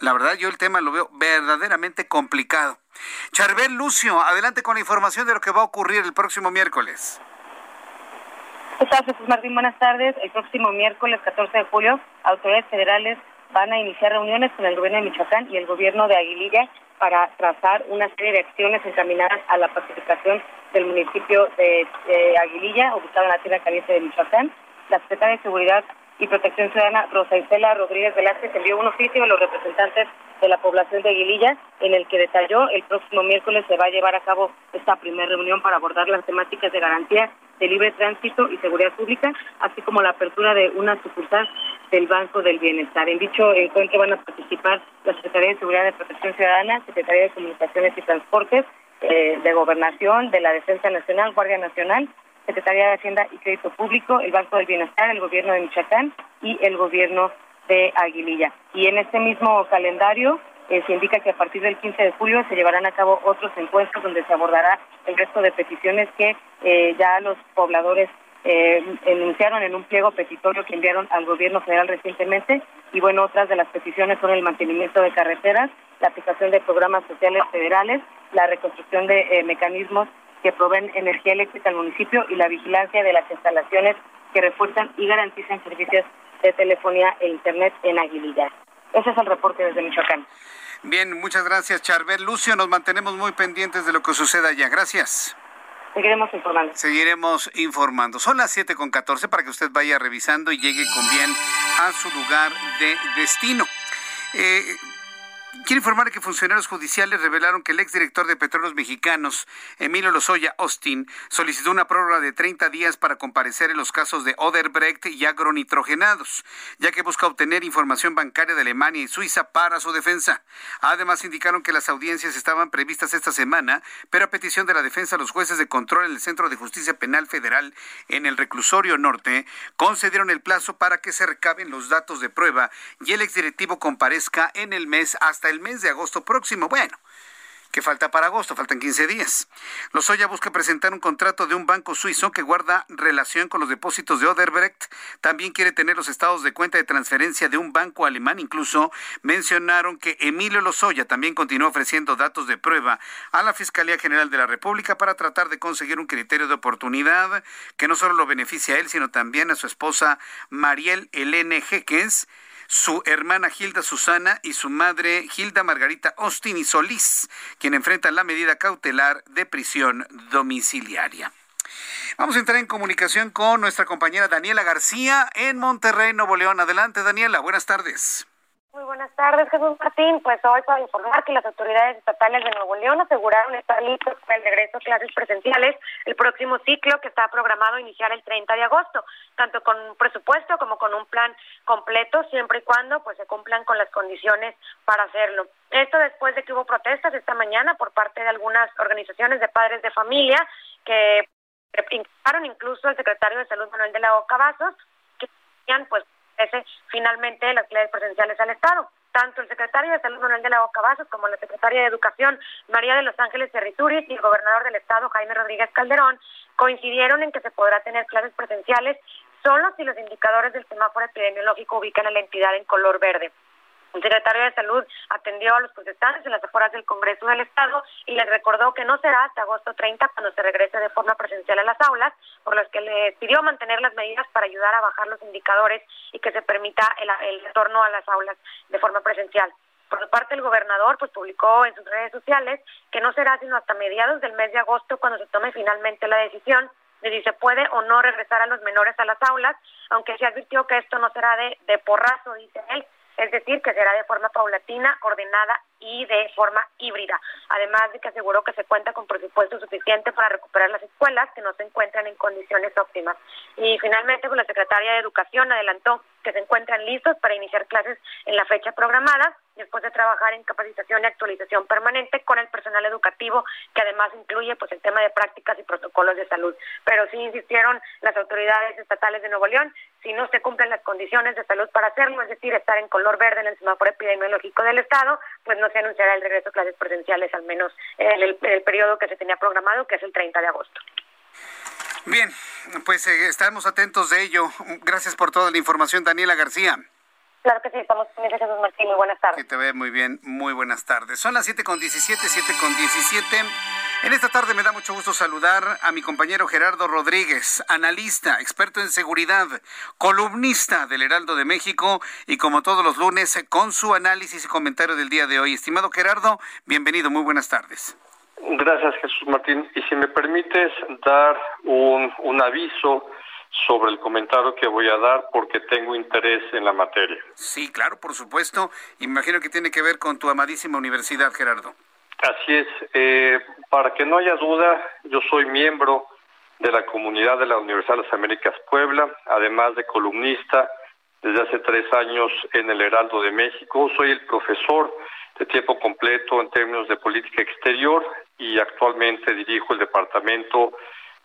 La, verdad, yo el tema lo veo verdaderamente complicado. Charbel Lucio, adelante con la información de lo que va a ocurrir el próximo miércoles. ¿Qué tal, Jesús Martín? Buenas tardes. El próximo miércoles 14 de julio, autoridades federales van a iniciar reuniones con el gobierno de Michoacán y el gobierno de Aguililla para trazar una serie de acciones encaminadas a la pacificación del municipio de, Aguililla, ubicado en la tierra caliente de Michoacán. La secretaria de Seguridad y Protección Ciudadana, Rosa Isela Rodríguez Velázquez, envió un oficio a los representantes de la población de Aguililla, en el que detalló el próximo miércoles se va a llevar a cabo esta primera reunión para abordar las temáticas de garantía de libre tránsito y seguridad pública, así como la apertura de una sucursal del Banco del Bienestar. En dicho encuentro van a participar la Secretaría de Seguridad y Protección Ciudadana, Secretaría de Comunicaciones y Transportes, eh, de Gobernación, de la Defensa Nacional, Guardia Nacional, Secretaría de Hacienda y Crédito Público, el Banco del Bienestar, el Gobierno de Michoacán y el Gobierno de Aguililla. Y en este mismo calendario eh, se indica que a partir del 15 de julio se llevarán a cabo otros encuentros donde se abordará el resto de peticiones que eh, ya los pobladores eh, enunciaron en un pliego petitorio que enviaron al gobierno federal recientemente. Y bueno, otras de las peticiones son el mantenimiento de carreteras, la aplicación de programas sociales federales, la reconstrucción de mecanismos que proveen energía eléctrica al municipio y la vigilancia de las instalaciones que refuerzan y garantizan servicios de telefonía e internet en Aguililla. Ese es el reporte desde Michoacán. Bien, muchas gracias, Charbel. Lucio, nos mantenemos muy pendientes de lo que suceda allá. Gracias. Seguiremos informando. Seguiremos informando. Son las 7 con 14 para que usted vaya revisando y llegue con bien a su lugar de destino. Eh, Quiero informar que funcionarios judiciales revelaron que el exdirector de Petróleos Mexicanos, Emilio Lozoya Austin, solicitó una prórroga de 30 días para comparecer en los casos de Oderbrecht y agronitrogenados, ya que busca obtener información bancaria de Alemania y Suiza para su defensa. Además, indicaron que las audiencias estaban previstas esta semana, pero a petición de la defensa, los jueces de control en el Centro de Justicia Penal Federal en el Reclusorio Norte concedieron el plazo para que se recaben los datos de prueba y el exdirectivo comparezca en el mes hasta el mes de agosto próximo. Bueno, ¿Qué falta para agosto? Faltan 15 días. Lozoya busca presentar un contrato de un banco suizo que guarda relación con los depósitos de Oderbrecht. También quiere tener los estados de cuenta de transferencia de un banco alemán. Incluso mencionaron que Emilio Lozoya también continúa ofreciendo datos de prueba a la Fiscalía General de la República para tratar de conseguir un criterio de oportunidad que no solo lo beneficie a él, sino también a su esposa Mariel Elene Jeques su hermana Hilda Susana y su madre Hilda Margarita Austin y Solís, quien enfrentan la medida cautelar de prisión domiciliaria. Vamos a entrar en comunicación con nuestra compañera Daniela García en Monterrey, Nuevo León. Adelante, Daniela. Buenas tardes. Muy buenas tardes, Jesús Martín. Pues hoy para informar que las autoridades estatales de Nuevo León aseguraron estar listos para el regreso a clases presenciales el próximo ciclo que está programado a iniciar el 30 de agosto, tanto con un presupuesto como con un plan completo, siempre y cuando pues se cumplan con las condiciones para hacerlo. Esto después de que hubo protestas esta mañana por parte de algunas organizaciones de padres de familia que incluso al secretario de Salud Manuel de la Oca Vasos, que pues finalmente las clases presenciales al Estado. Tanto el secretario de Salud Manuel de la Boca Vasos como la secretaria de Educación María de Los Ángeles Cerrituris y el gobernador del Estado Jaime Rodríguez Calderón coincidieron en que se podrá tener clases presenciales solo si los indicadores del semáforo epidemiológico ubican a la entidad en color verde. El secretario de Salud atendió a los protestantes en las afueras del Congreso del Estado y les recordó que no será hasta agosto 30 cuando se regrese de forma presencial a las aulas, por lo que les pidió mantener las medidas para ayudar a bajar los indicadores y que se permita el, el retorno a las aulas de forma presencial. Por su parte, el gobernador pues publicó en sus redes sociales que no será sino hasta mediados del mes de agosto cuando se tome finalmente la decisión de si se puede o no regresar a los menores a las aulas, aunque se advirtió que esto no será de, de porrazo, dice él, es decir, que será de forma paulatina, ordenada y de forma híbrida. Además de que aseguró que se cuenta con presupuesto suficiente para recuperar las escuelas que no se encuentran en condiciones óptimas. Y finalmente, pues, la secretaria de Educación adelantó que se encuentran listos para iniciar clases en la fecha programada, después de trabajar en capacitación y actualización permanente con el personal educativo, que además incluye pues el tema de prácticas y protocolos de salud. Pero sí insistieron las autoridades estatales de Nuevo León, si no se cumplen las condiciones de salud para hacerlo, es decir, estar en color verde en el semáforo epidemiológico del Estado, pues no se anunciará el regreso a clases presenciales, al menos en el, en el periodo que se tenía programado, que es el 30 de agosto. Bien, pues eh, estamos atentos de ello. Gracias por toda la información, Daniela García. Claro que sí, estamos pendientes, Jesús Martín. Muy buenas tardes. Que te ve muy bien, muy buenas tardes. Son las 7 con 17, 7 con 17. En esta tarde me da mucho gusto saludar a mi compañero Gerardo Rodríguez, analista, experto en seguridad, columnista del Heraldo de México y como todos los lunes con su análisis y comentario del día de hoy. Estimado Gerardo, bienvenido, muy buenas tardes. Gracias, Jesús Martín. Y si me permites dar un, un aviso sobre el comentario que voy a dar porque tengo interés en la materia. Sí, claro, por supuesto. Imagino que tiene que ver con tu amadísima universidad, Gerardo. Así es. Eh, para que no haya duda, yo soy miembro de la comunidad de la Universidad de las Américas Puebla, además de columnista desde hace tres años en el Heraldo de México. Soy el profesor de tiempo completo en términos de política exterior y actualmente dirijo el departamento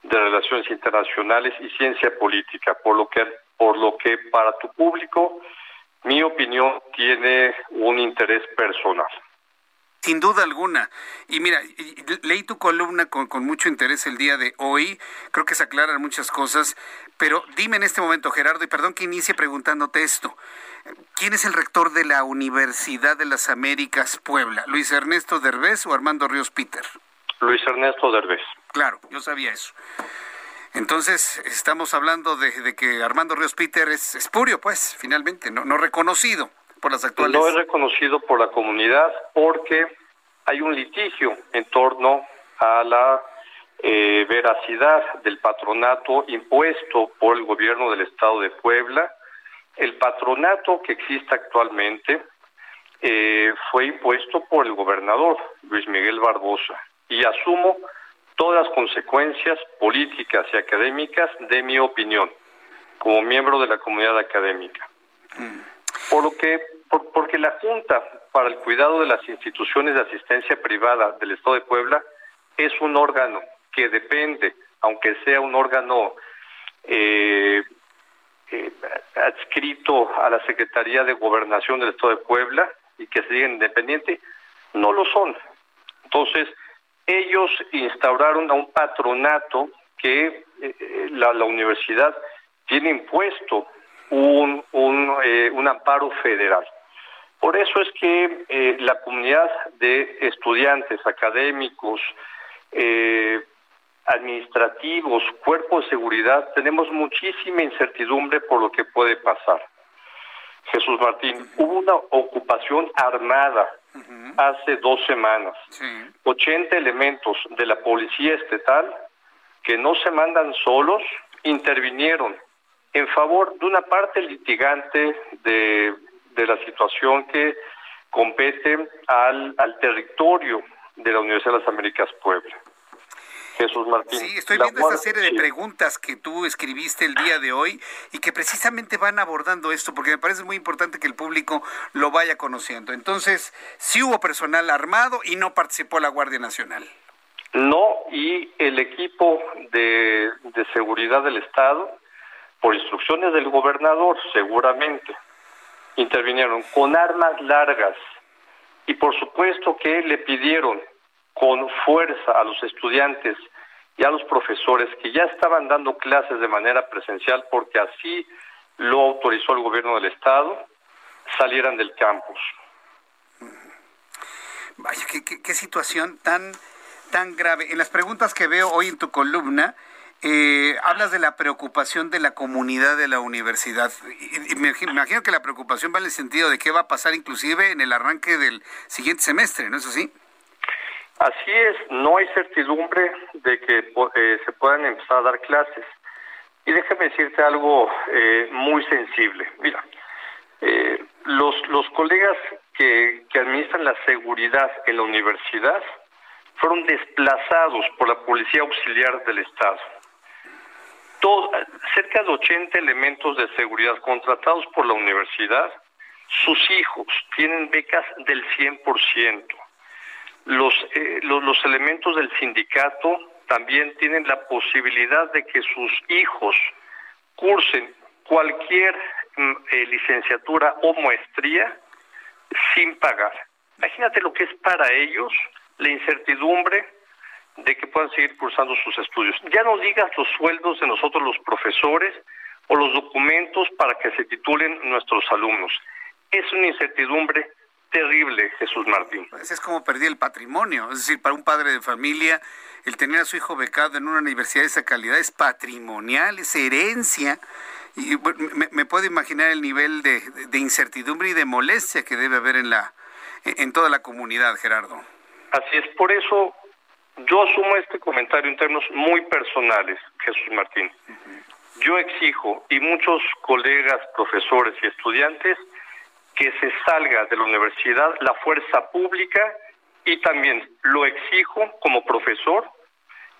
de Relaciones Internacionales y Ciencia Política, por lo que por lo que para tu público mi opinión tiene un interés personal. Sin duda alguna. Y mira, leí tu columna con, con, mucho interés el día de hoy. Creo que se aclaran muchas cosas. Pero dime en este momento, Gerardo, y perdón que inicie preguntándote esto. ¿Quién es el rector de la Universidad de las Américas Puebla? ¿Luis Ernesto Derbez o Armando Ríos Peter? Luis Ernesto Derbez. Claro, yo sabía eso. Entonces, estamos hablando de, que Armando Ríos Peter es espurio, pues, finalmente, no, no reconocido por las actuales. No es reconocido por la comunidad porque hay un litigio en torno a la eh, veracidad del patronato impuesto por el gobierno del estado de Puebla. El patronato que existe actualmente eh, fue impuesto por el gobernador Luis Miguel Barbosa y asumo todas las consecuencias políticas y académicas de mi opinión como miembro de la comunidad académica. Por lo que, porque la Junta para el Cuidado de las Instituciones de Asistencia Privada del Estado de Puebla es un órgano que depende, aunque sea un órgano eh, eh, adscrito a la Secretaría de Gobernación del Estado de Puebla y que se diga independiente, no lo son. Entonces, ellos instauraron a un patronato que eh, la, universidad tiene impuesto un, un, eh, un, amparo federal. Por eso es que eh, la comunidad de estudiantes, académicos, administrativos, cuerpos de seguridad, tenemos muchísima incertidumbre por lo que puede pasar. Jesús Martín, hubo una ocupación armada hace dos semanas. 80 elementos de la policía estatal que no se mandan solos intervinieron en favor de una parte litigante de, de la situación que compete al, al territorio de la Universidad de las Américas Puebla. Jesús Martín. Sí, estoy viendo esta serie de preguntas que tú escribiste el día de hoy y que precisamente van abordando esto, porque me parece muy importante que el público lo vaya conociendo. Entonces, sí hubo personal armado y no participó la Guardia Nacional. No, y el equipo de, de seguridad del Estado, por instrucciones del gobernador, seguramente, intervinieron con armas largas y por supuesto que le pidieron con fuerza a los estudiantes y a los profesores que ya estaban dando clases de manera presencial porque así lo autorizó el gobierno del estado, salieran del campus. Vaya, qué, situación tan, tan grave. En las preguntas que veo hoy en tu columna, eh, hablas de la preocupación de la comunidad de la universidad. Y, me imagino que la preocupación va en el sentido de qué va a pasar inclusive en el arranque del siguiente semestre, ¿no es así? Así es, no hay certidumbre de que eh, se puedan empezar a dar clases. Y déjame decirte algo eh, muy sensible. Mira, eh, los, los colegas que, que administran la seguridad en la universidad fueron desplazados por la Policía Auxiliar del Estado. Cerca de 80 elementos de seguridad contratados por la universidad, sus hijos tienen becas del 100%. Los, eh, los, los elementos del sindicato también tienen la posibilidad de que sus hijos cursen cualquier mm, eh, licenciatura o maestría sin pagar. Imagínate lo que es para ellos la incertidumbre de que puedan seguir cursando sus estudios. Ya no digas los sueldos de nosotros los profesores o los documentos para que se titulen nuestros alumnos. Es una incertidumbre terrible, Jesús Martín. Pues es como perder el patrimonio. Es decir, para un padre de familia, el tener a su hijo becado en una universidad de esa calidad es patrimonial, es herencia. Y me, puedo imaginar el nivel de, de, incertidumbre y de molestia que debe haber en, la, en toda la comunidad, Gerardo. Así es, por eso yo asumo este comentario en términos muy personales, Jesús Martín. Yo exijo, y muchos colegas, profesores y estudiantes, que se salga de la universidad la fuerza pública y también lo exijo como profesor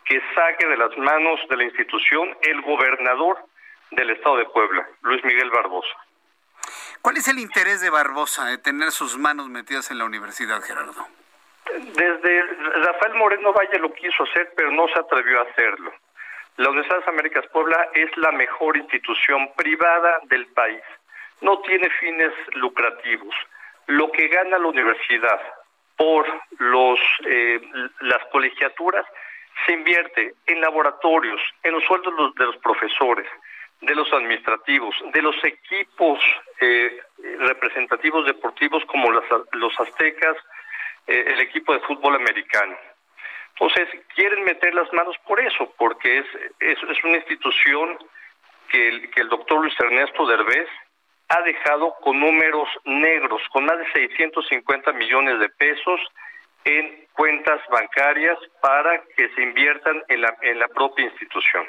que saque de las manos de la institución el gobernador del estado de Puebla, Luis Miguel Barbosa. ¿Cuál es el interés de Barbosa de tener sus manos metidas en la universidad, Gerardo? Desde Rafael Moreno Valle lo quiso hacer, pero no se atrevió a hacerlo. La Universidad de las Américas Puebla es la mejor institución privada del país no tiene fines lucrativos. Lo que gana la universidad por los, eh, las colegiaturas se invierte en laboratorios, en los sueldos de los profesores, de los administrativos, de los equipos eh, representativos deportivos como los aztecas, eh, el equipo de fútbol americano. Entonces, quieren meter las manos por eso, porque es, es, es una institución que el, que el doctor Luis Ernesto Derbez ha dejado con números negros, con más de 650 millones de pesos en cuentas bancarias para que se inviertan en la, en la propia institución.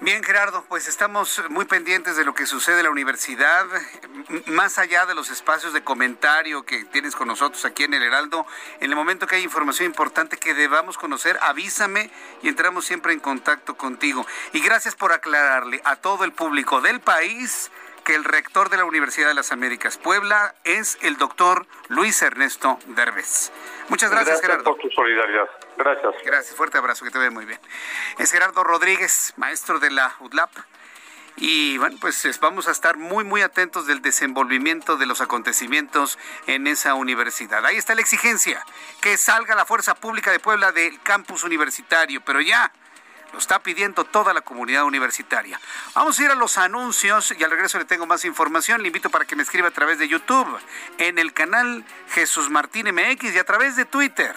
Bien, Gerardo, pues estamos muy pendientes de lo que sucede en la universidad, más allá de los espacios de comentario que tienes con nosotros aquí en el Heraldo. En el momento que hay información importante que debamos conocer, avísame y entramos siempre en contacto contigo. Y gracias por aclararle a todo el público del país que el rector de la Universidad de las Américas Puebla es el doctor Luis Ernesto Derbez. Muchas gracias, Gerardo. por tu solidaridad. Gracias. Gracias, fuerte abrazo, que te ve muy bien. Es Gerardo Rodríguez, maestro de la UDLAP. Y bueno, pues vamos a estar muy, muy atentos del desenvolvimiento de los acontecimientos en esa universidad. Ahí está la exigencia, que salga la Fuerza Pública de Puebla del campus universitario, pero ya lo está pidiendo toda la comunidad universitaria. Vamos a ir a los anuncios y al regreso le tengo más información. Le invito para que me escriba a través de YouTube, en el canal Jesús Martín MX y a través de Twitter,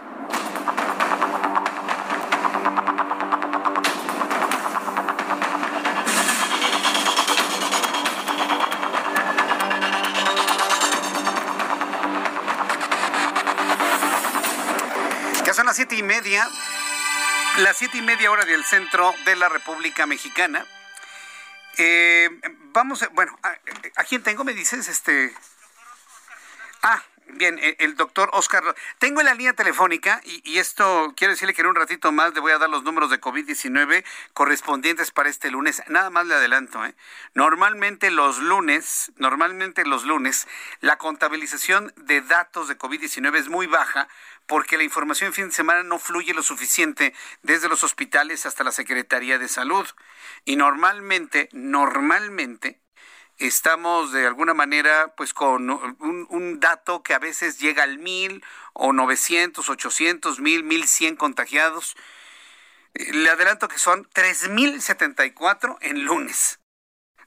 Siete y media, las siete y media hora del centro de la República Mexicana. Eh, vamos, bueno, ¿a, quién tengo? Me dices, este. Ah, Bien, eh, el doctor Oscar, tengo en la línea telefónica y, esto quiero decirle que en un ratito más le voy a dar los números de COVID-19 correspondientes para este lunes. Nada más le adelanto, ¿eh? Normalmente los lunes, normalmente los lunes, la contabilización de datos de COVID-19 es muy baja porque la información en fin de semana no fluye lo suficiente desde los hospitales hasta la Secretaría de Salud. Y normalmente, normalmente, estamos de alguna manera pues con un, dato que a veces llega al mil o 900, 800, mil, mil cien contagiados. Le adelanto que son 3.074 en lunes.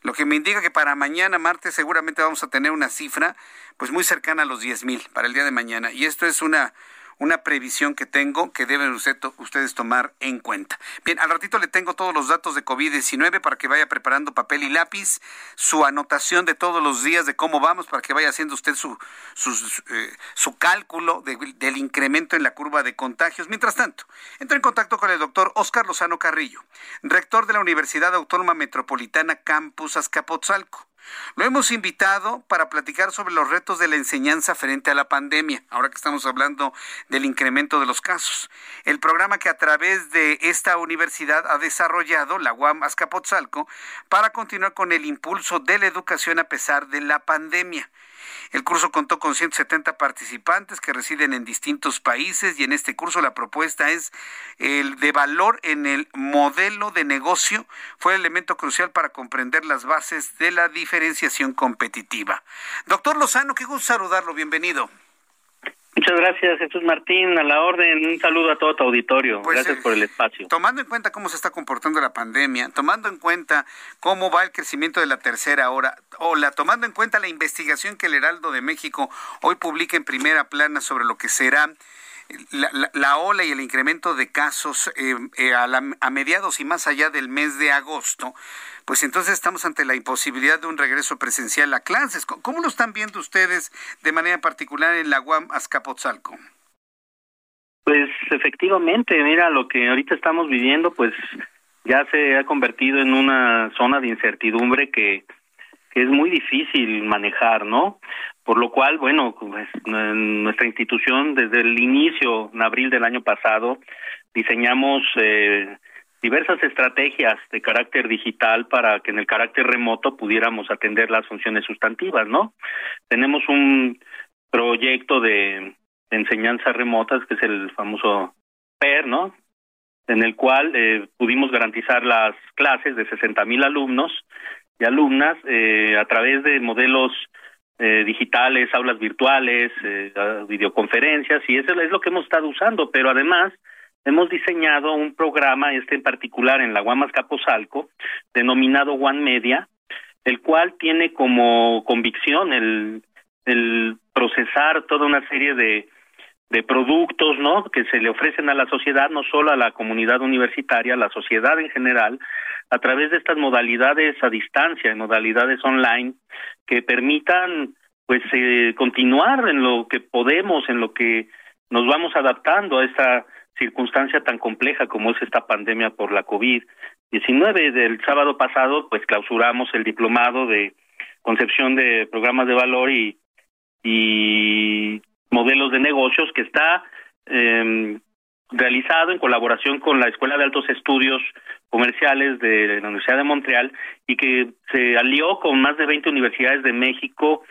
Lo que me indica que para mañana, martes, seguramente vamos a tener una cifra pues muy cercana a los 10.000 para el día de mañana. Y esto es una una previsión que tengo que deben ustedes tomar en cuenta. Bien, al ratito le tengo todos los datos de COVID-19 para que vaya preparando papel y lápiz, su anotación de todos los días de cómo vamos para que vaya haciendo usted su, su, eh, cálculo del incremento en la curva de contagios. Mientras tanto, entro en contacto con el doctor Oscar Lozano Carrillo, rector de la Universidad Autónoma Metropolitana Campus Azcapotzalco. Lo hemos invitado para platicar sobre los retos de la enseñanza frente a la pandemia, ahora que estamos hablando del incremento de los casos. El programa que a través de esta universidad ha desarrollado la UAM Azcapotzalco para continuar con el impulso de la educación a pesar de la pandemia. El curso contó con 170 participantes que residen en distintos países y en este curso la propuesta es el de valor en el modelo de negocio. Fue el elemento crucial para comprender las bases de la diferenciación competitiva. Doctor Lozano, qué gusto saludarlo. Bienvenido. Muchas gracias, Jesús Martín. A la orden, un saludo a todo tu auditorio. Pues, gracias por el espacio. Tomando en cuenta cómo se está comportando la pandemia, tomando en cuenta cómo va el crecimiento de la tercera hora, ola, tomando en cuenta la investigación que el Heraldo de México hoy publica en primera plana sobre lo que será la, ola y el incremento de casos eh, eh, a mediados y más allá del mes de agosto, pues entonces estamos ante la imposibilidad de un regreso presencial a clases. ¿Cómo lo están viendo ustedes de manera particular en la UAM Azcapotzalco? Pues efectivamente, mira, lo que ahorita estamos viviendo, pues ya se ha convertido en una zona de incertidumbre que, es muy difícil manejar, ¿no? Por lo cual, bueno, pues, nuestra institución desde el inicio, en abril del año pasado, diseñamos eh, diversas estrategias de carácter digital para que en el carácter remoto pudiéramos atender las funciones sustantivas, ¿no? Tenemos un proyecto de, enseñanza remotas que es el famoso PER, ¿no? En el cual eh, pudimos garantizar las clases de 60 mil alumnos y alumnas eh, a través de modelos eh, digitales, aulas virtuales, videoconferencias, y eso es lo que hemos estado usando, pero además hemos diseñado un programa, este en particular en la Guamas Capozalco, denominado One Media, el cual tiene como convicción el, el procesar toda una serie de, de productos ¿no? que se le ofrecen a la sociedad, no solo a la comunidad universitaria, a la sociedad en general, a través de estas modalidades a distancia, modalidades online, que permitan pues eh, continuar en lo que podemos, en lo que nos vamos adaptando a esta circunstancia tan compleja como es esta pandemia por la COVID-19. Del sábado pasado, pues clausuramos el diplomado de concepción de programas de valor y, y modelos de negocios que está eh, realizado en colaboración con la Escuela de Altos Estudios Comerciales de la Universidad de Montreal y que se alió con más de 20 universidades de México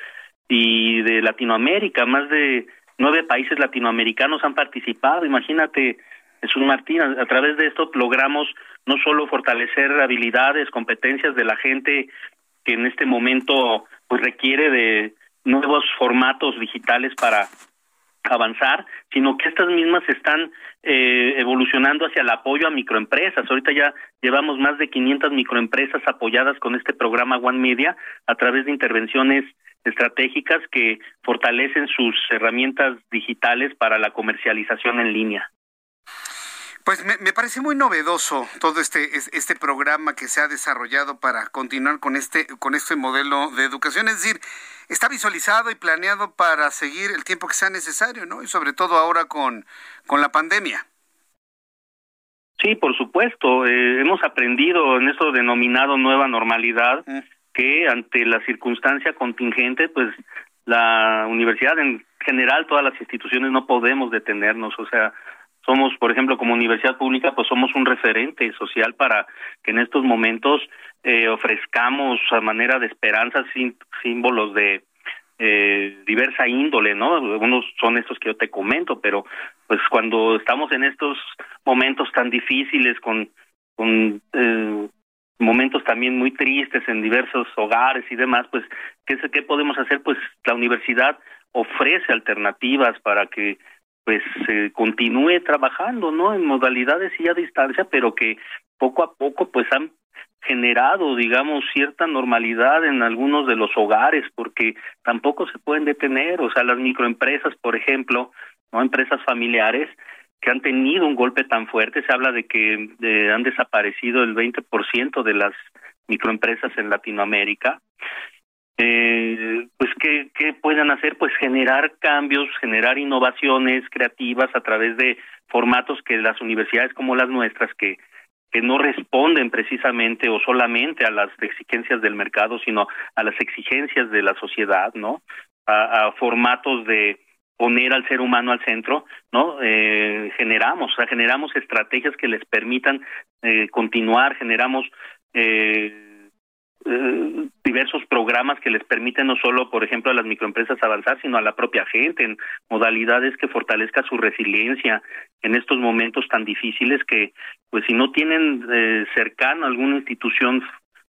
y de Latinoamérica, más de nueve países latinoamericanos han participado. Imagínate, Jesús Martín, a, través de esto logramos no solo fortalecer habilidades, competencias de la gente que en este momento pues requiere de nuevos formatos digitales para avanzar, sino que estas mismas están eh, evolucionando hacia el apoyo a microempresas. Ahorita ya llevamos más de 500 microempresas apoyadas con este programa One Media a través de intervenciones estratégicas que fortalecen sus herramientas digitales para la comercialización en línea. Pues me, parece muy novedoso todo este este programa que se ha desarrollado para continuar con este con este modelo de educación, es decir, está visualizado y planeado para seguir el tiempo que sea necesario, ¿no? Y sobre todo ahora con con la pandemia. Sí, por supuesto, eh, hemos aprendido en eso denominado nueva normalidad que ante la circunstancia contingente, pues la universidad en general, todas las instituciones no podemos detenernos, o sea, somos, por ejemplo, como universidad pública, pues somos un referente social para que en estos momentos eh, ofrezcamos a manera de esperanza símbolos de eh, diversa índole, ¿no? Unos son estos que yo te comento, pero pues cuando estamos en estos momentos tan difíciles, con, con eh, momentos también muy tristes en diversos hogares y demás, pues, ¿qué, ¿qué podemos hacer? Pues la universidad ofrece alternativas para que pues se continúe trabajando, ¿no? En modalidades y a distancia, pero que poco a poco pues han generado, digamos, cierta normalidad en algunos de los hogares, porque tampoco se pueden detener, o sea, las microempresas, por ejemplo, no empresas familiares que han tenido un golpe tan fuerte, se habla de que han desaparecido el 20% de las microempresas en Latinoamérica, eh, pues ¿qué, qué puedan hacer pues generar cambios generar innovaciones creativas a través de formatos que las universidades como las nuestras que que no responden precisamente o solamente a las exigencias del mercado sino a las exigencias de la sociedad no a, formatos de poner al ser humano al centro, ¿no? Eh, generamos, o sea, generamos estrategias que les permitan eh, continuar, generamos eh, eh, diversos programas que les permiten no solo, por ejemplo, a las microempresas avanzar, sino a la propia gente en modalidades que fortalezca su resiliencia en estos momentos tan difíciles que, pues, si no tienen eh, cercano alguna institución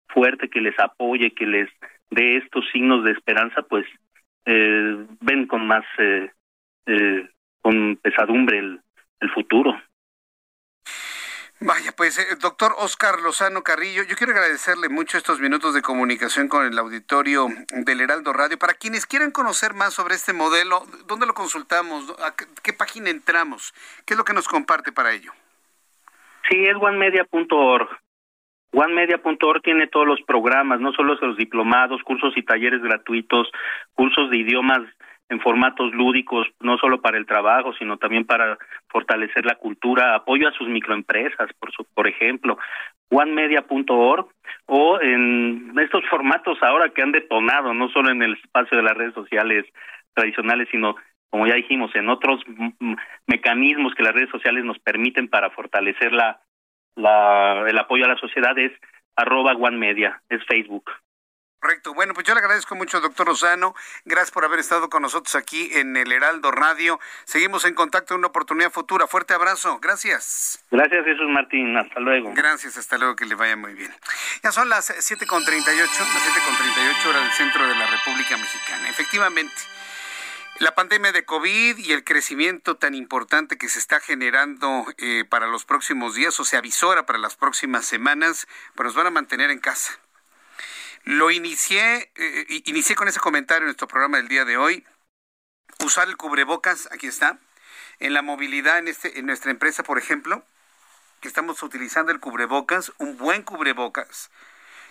fuerte que les apoye, que les dé estos signos de esperanza, pues eh, ven con más, eh, eh, con pesadumbre el, el futuro. Vaya, pues, eh, doctor Oscar Lozano Carrillo, yo quiero agradecerle mucho estos minutos de comunicación con el auditorio del Heraldo Radio. Para quienes quieran conocer más sobre este modelo, ¿dónde lo consultamos? ¿A qué página entramos? ¿Qué es lo que nos comparte para ello? Sí, es onemedia.org. OneMedia.org tiene todos los programas, no solo los diplomados, cursos y talleres gratuitos, cursos de idiomas en formatos lúdicos, no solo para el trabajo, sino también para fortalecer la cultura, apoyo a sus microempresas, por, su, por ejemplo, onemedia.org o en estos formatos ahora que han detonado, no solo en el espacio de las redes sociales tradicionales, sino como ya dijimos, en otros mecanismos que las redes sociales nos permiten para fortalecer la, la el apoyo a la sociedad es arroba OneMedia, es Facebook. Correcto. Bueno, pues yo le agradezco mucho, doctor Rosano. Gracias por haber estado con nosotros aquí en el Heraldo Radio. Seguimos en contacto en una oportunidad futura. Fuerte abrazo. Gracias. Gracias, Jesús Martín. Hasta luego. Gracias, hasta luego. Que le vaya muy bien. Ya son las 7.38, las 7.38 horas del centro de la República Mexicana. Efectivamente. La pandemia de COVID y el crecimiento tan importante que se está generando eh, para los próximos días o se avisora para las próximas semanas, pues nos van a mantener en casa lo inicié, eh, inicié con ese comentario en nuestro programa del día de hoy. Usar el cubrebocas, aquí está. En la movilidad en, este, en nuestra empresa, por ejemplo, que estamos utilizando el cubrebocas, un buen cubrebocas,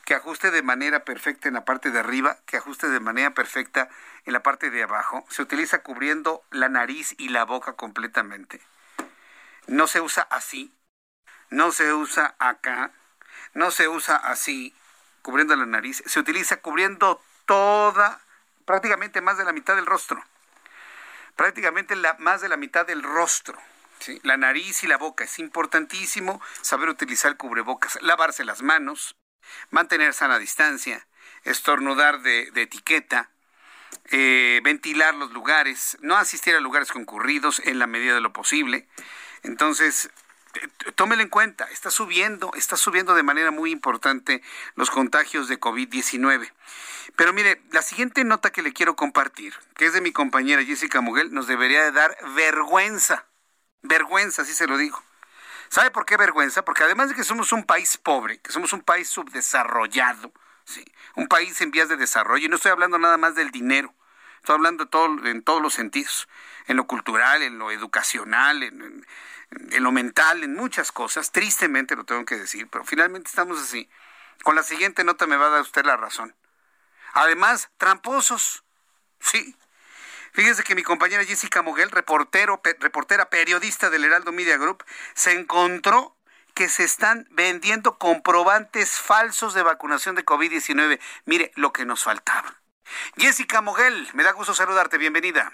que ajuste de manera perfecta en la parte de arriba, que ajuste de manera perfecta en la parte de abajo. Se utiliza cubriendo la nariz y la boca completamente. No se usa así, no se usa acá, no se usa así, cubriendo la nariz, se utiliza cubriendo toda, prácticamente más de la mitad del rostro. Prácticamente la, más de la mitad del rostro. La nariz y la boca. Es importantísimo saber utilizar cubrebocas, lavarse las manos, mantener sana distancia, estornudar de, etiqueta, eh, ventilar los lugares, no asistir a lugares concurridos en la medida de lo posible. Entonces, tómelo en cuenta, está subiendo, está subiendo de manera muy importante los contagios de COVID-19. Pero mire, la siguiente nota que le quiero compartir, que es de mi compañera Jessica Muguel, nos debería de dar vergüenza. Vergüenza, así se lo digo. ¿Sabe por qué vergüenza? Porque además de que somos un país pobre, que somos un país subdesarrollado, ¿sí? un país en vías de desarrollo, y no estoy hablando nada más del dinero, estoy hablando en todos los sentidos, en lo cultural, en lo educacional, en en lo mental, en muchas cosas, tristemente lo tengo que decir, pero finalmente estamos así. Con la siguiente nota me va a dar usted la razón. Además, tramposos, sí. Fíjese que mi compañera Jessica Moguel, reportero, reportera periodista del Heraldo Media Group, se encontró que se están vendiendo comprobantes falsos de vacunación de COVID-19. Mire, lo que nos faltaba. Jessica Moguel, me da gusto saludarte, bienvenida.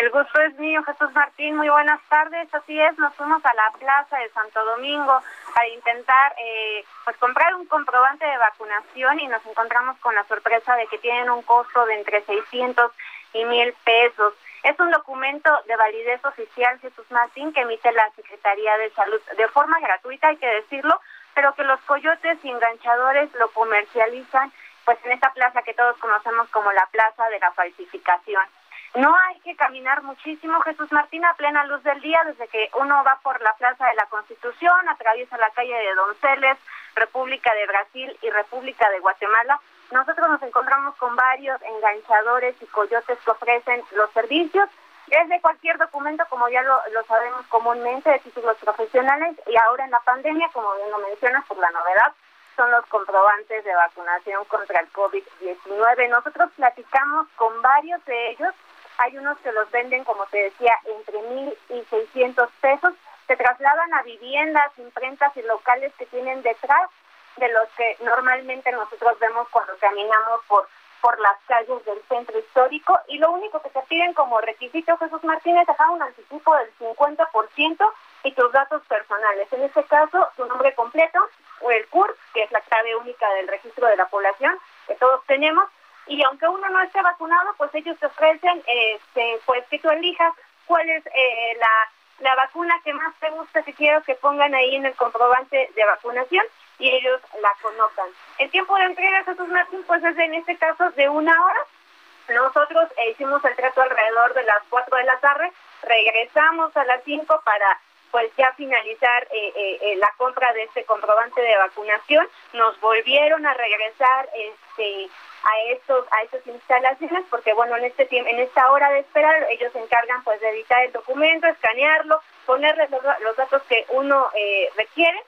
El gusto es mío, Jesús Martín. Muy buenas tardes. Así es, nos fuimos a la plaza de Santo Domingo a intentar eh, pues comprar un comprobante de vacunación y nos encontramos con la sorpresa de que tienen un costo de entre 600 y 1000 pesos. Es un documento de validez oficial, Jesús Martín, que emite la Secretaría de Salud de forma gratuita, hay que decirlo, pero que los coyotes y enganchadores lo comercializan pues en esta plaza que todos conocemos como la Plaza de la Falsificación. No hay que caminar muchísimo, Jesús Martín, a plena luz del día, desde que uno va por la Plaza de la Constitución, atraviesa la calle de Donceles, República de Brasil y República de Guatemala. Nosotros nos encontramos con varios enganchadores y coyotes que ofrecen los servicios desde cualquier documento, como ya lo, lo, sabemos comúnmente, de títulos profesionales, y ahora en la pandemia, como bien lo mencionas, por la novedad, son los comprobantes de vacunación contra el COVID-19. Nosotros platicamos con varios de ellos hay unos que los venden, como te decía, entre mil y seiscientos pesos. Se trasladan a viviendas, imprentas y locales que tienen detrás de los que normalmente nosotros vemos cuando caminamos por por las calles del centro histórico y lo único que te piden como requisito, Jesús Martínez, es dejar un anticipo del 50% y tus datos personales. En este caso, tu nombre completo o el CUR, que es la clave única del registro de la población que todos tenemos, y aunque uno no esté vacunado, pues ellos te ofrecen, este, pues que tú elijas cuál es eh, la, la vacuna que más te gusta, si quiero que pongan ahí en el comprobante de vacunación y ellos la conozcan. El tiempo de entrega, Jesús Martín, pues es en este caso de una hora. Nosotros eh, hicimos el trato alrededor de las 4 de la tarde, regresamos a las 5 para pues ya finalizar eh, eh, la compra de este comprobante de vacunación, nos volvieron a regresar este a estos a estas instalaciones porque bueno en este tiempo en esta hora de esperar ellos se encargan pues de editar el documento escanearlo ponerle los, datos que uno eh, requiere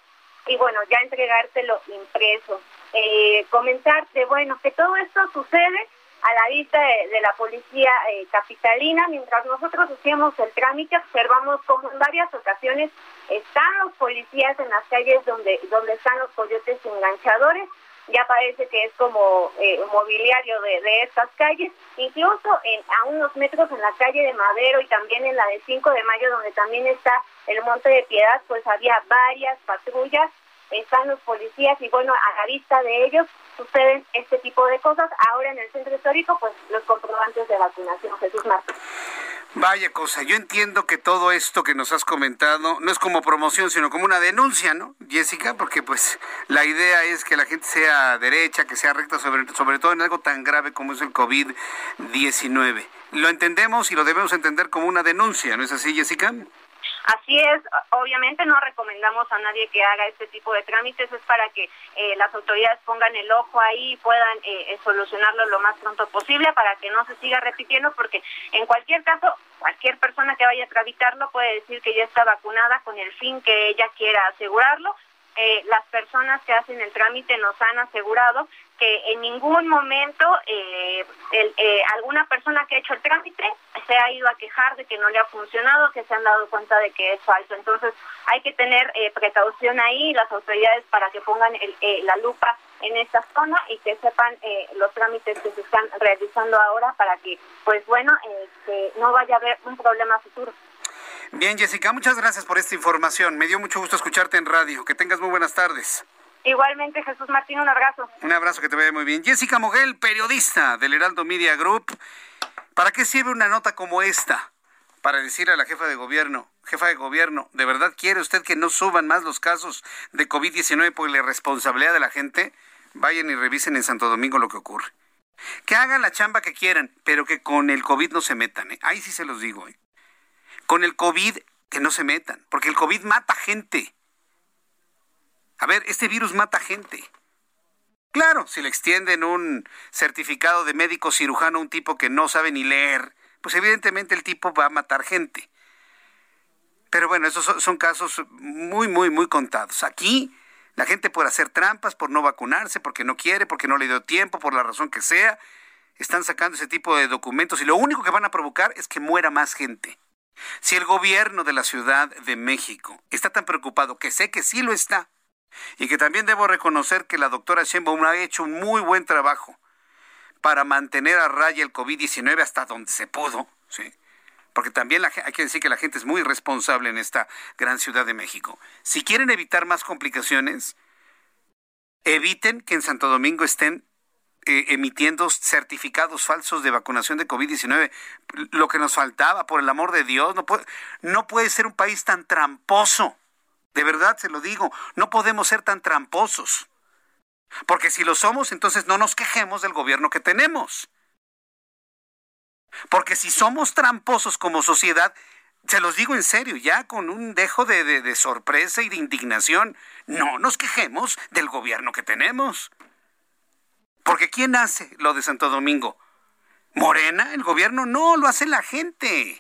y bueno ya entregártelo impreso. Eh, comentarte bueno que todo esto sucede a la vista de, la policía eh, capitalina. Mientras nosotros hacíamos el trámite, observamos como en varias ocasiones están los policías en las calles donde, donde están los coyotes enganchadores. Ya parece que es como eh, mobiliario de, de, estas calles. Incluso en, a unos metros en la calle de Madero y también en la de 5 de mayo, donde también está el Monte de Piedad, pues había varias patrullas están los policías y bueno, a la vista de ellos suceden este tipo de cosas. Ahora en el centro histórico, pues los comprobantes de vacunación. Jesús Martín. Vaya cosa, yo entiendo que todo esto que nos has comentado no es como promoción, sino como una denuncia, ¿no, Jessica? Porque pues la idea es que la gente sea derecha, que sea recta, sobre, sobre todo en algo tan grave como es el COVID-19. Lo entendemos y lo debemos entender como una denuncia, ¿no es así, Jessica? Así es, obviamente no recomendamos a nadie que haga este tipo de trámites, es para que eh, las autoridades pongan el ojo ahí y puedan eh, eh, solucionarlo lo más pronto posible para que no se siga repitiendo, porque en cualquier caso, cualquier persona que vaya a tramitarlo puede decir que ya está vacunada con el fin que ella quiera asegurarlo. las personas que hacen el trámite nos han asegurado que en ningún momento eh, eh, alguna persona que ha hecho el trámite se ha ido a quejar de que no le ha funcionado, que se han dado cuenta de que es falso. Entonces hay que tener eh, precaución ahí, las autoridades para que pongan la lupa en esta zona y que sepan los trámites que se están realizando ahora para que, pues bueno, este, no vaya a haber un problema futuro. Bien, Jessica, muchas gracias por esta información. Me dio mucho gusto escucharte en radio. Que tengas muy buenas tardes. Igualmente, Jesús Martín, un abrazo. Un abrazo que te vaya muy bien. Jessica Moguel, periodista del Heraldo Media Group. ¿Para qué sirve una nota como esta? Para decirle a la jefa de gobierno, jefa de gobierno, ¿de verdad quiere usted que no suban más los casos de COVID-19 por la responsabilidad de la gente? Vayan y revisen en Santo Domingo lo que ocurre. Que hagan la chamba que quieran, pero que con el COVID no se metan. ¿eh? Ahí sí se los digo. ¿eh? Con el COVID que no se metan, porque el COVID mata gente. A ver, este virus mata gente. Claro, si le extienden un certificado de médico cirujano a un tipo que no sabe ni leer, pues evidentemente el tipo va a matar gente. Pero bueno, esos son, casos muy, muy, muy contados. Aquí la gente puede hacer trampas por no vacunarse, porque no quiere, porque no le dio tiempo, por la razón que sea. Están sacando ese tipo de documentos y lo único que van a provocar es que muera más gente. Si el gobierno de la Ciudad de México está tan preocupado, que sé que sí lo está, y que también debo reconocer que la doctora Sheinbaum ha hecho un muy buen trabajo para mantener a raya el COVID-19 hasta donde se pudo, ¿sí? porque también hay que decir que la gente es muy responsable en esta gran ciudad de México. Si quieren evitar más complicaciones, eviten que en Santo Domingo estén eh, emitiendo certificados falsos de vacunación de COVID-19. Lo que nos faltaba, por el amor de Dios, no puede ser un país tan tramposo. De verdad se lo digo, no podemos ser tan tramposos. Porque si lo somos, entonces no nos quejemos del gobierno que tenemos. Porque si somos tramposos como sociedad, se los digo en serio, ya con un dejo de, de, sorpresa y de indignación, no nos quejemos del gobierno que tenemos. Porque ¿quién hace lo de Santo Domingo? ¿Morena? ¿El gobierno? No, lo hace la gente.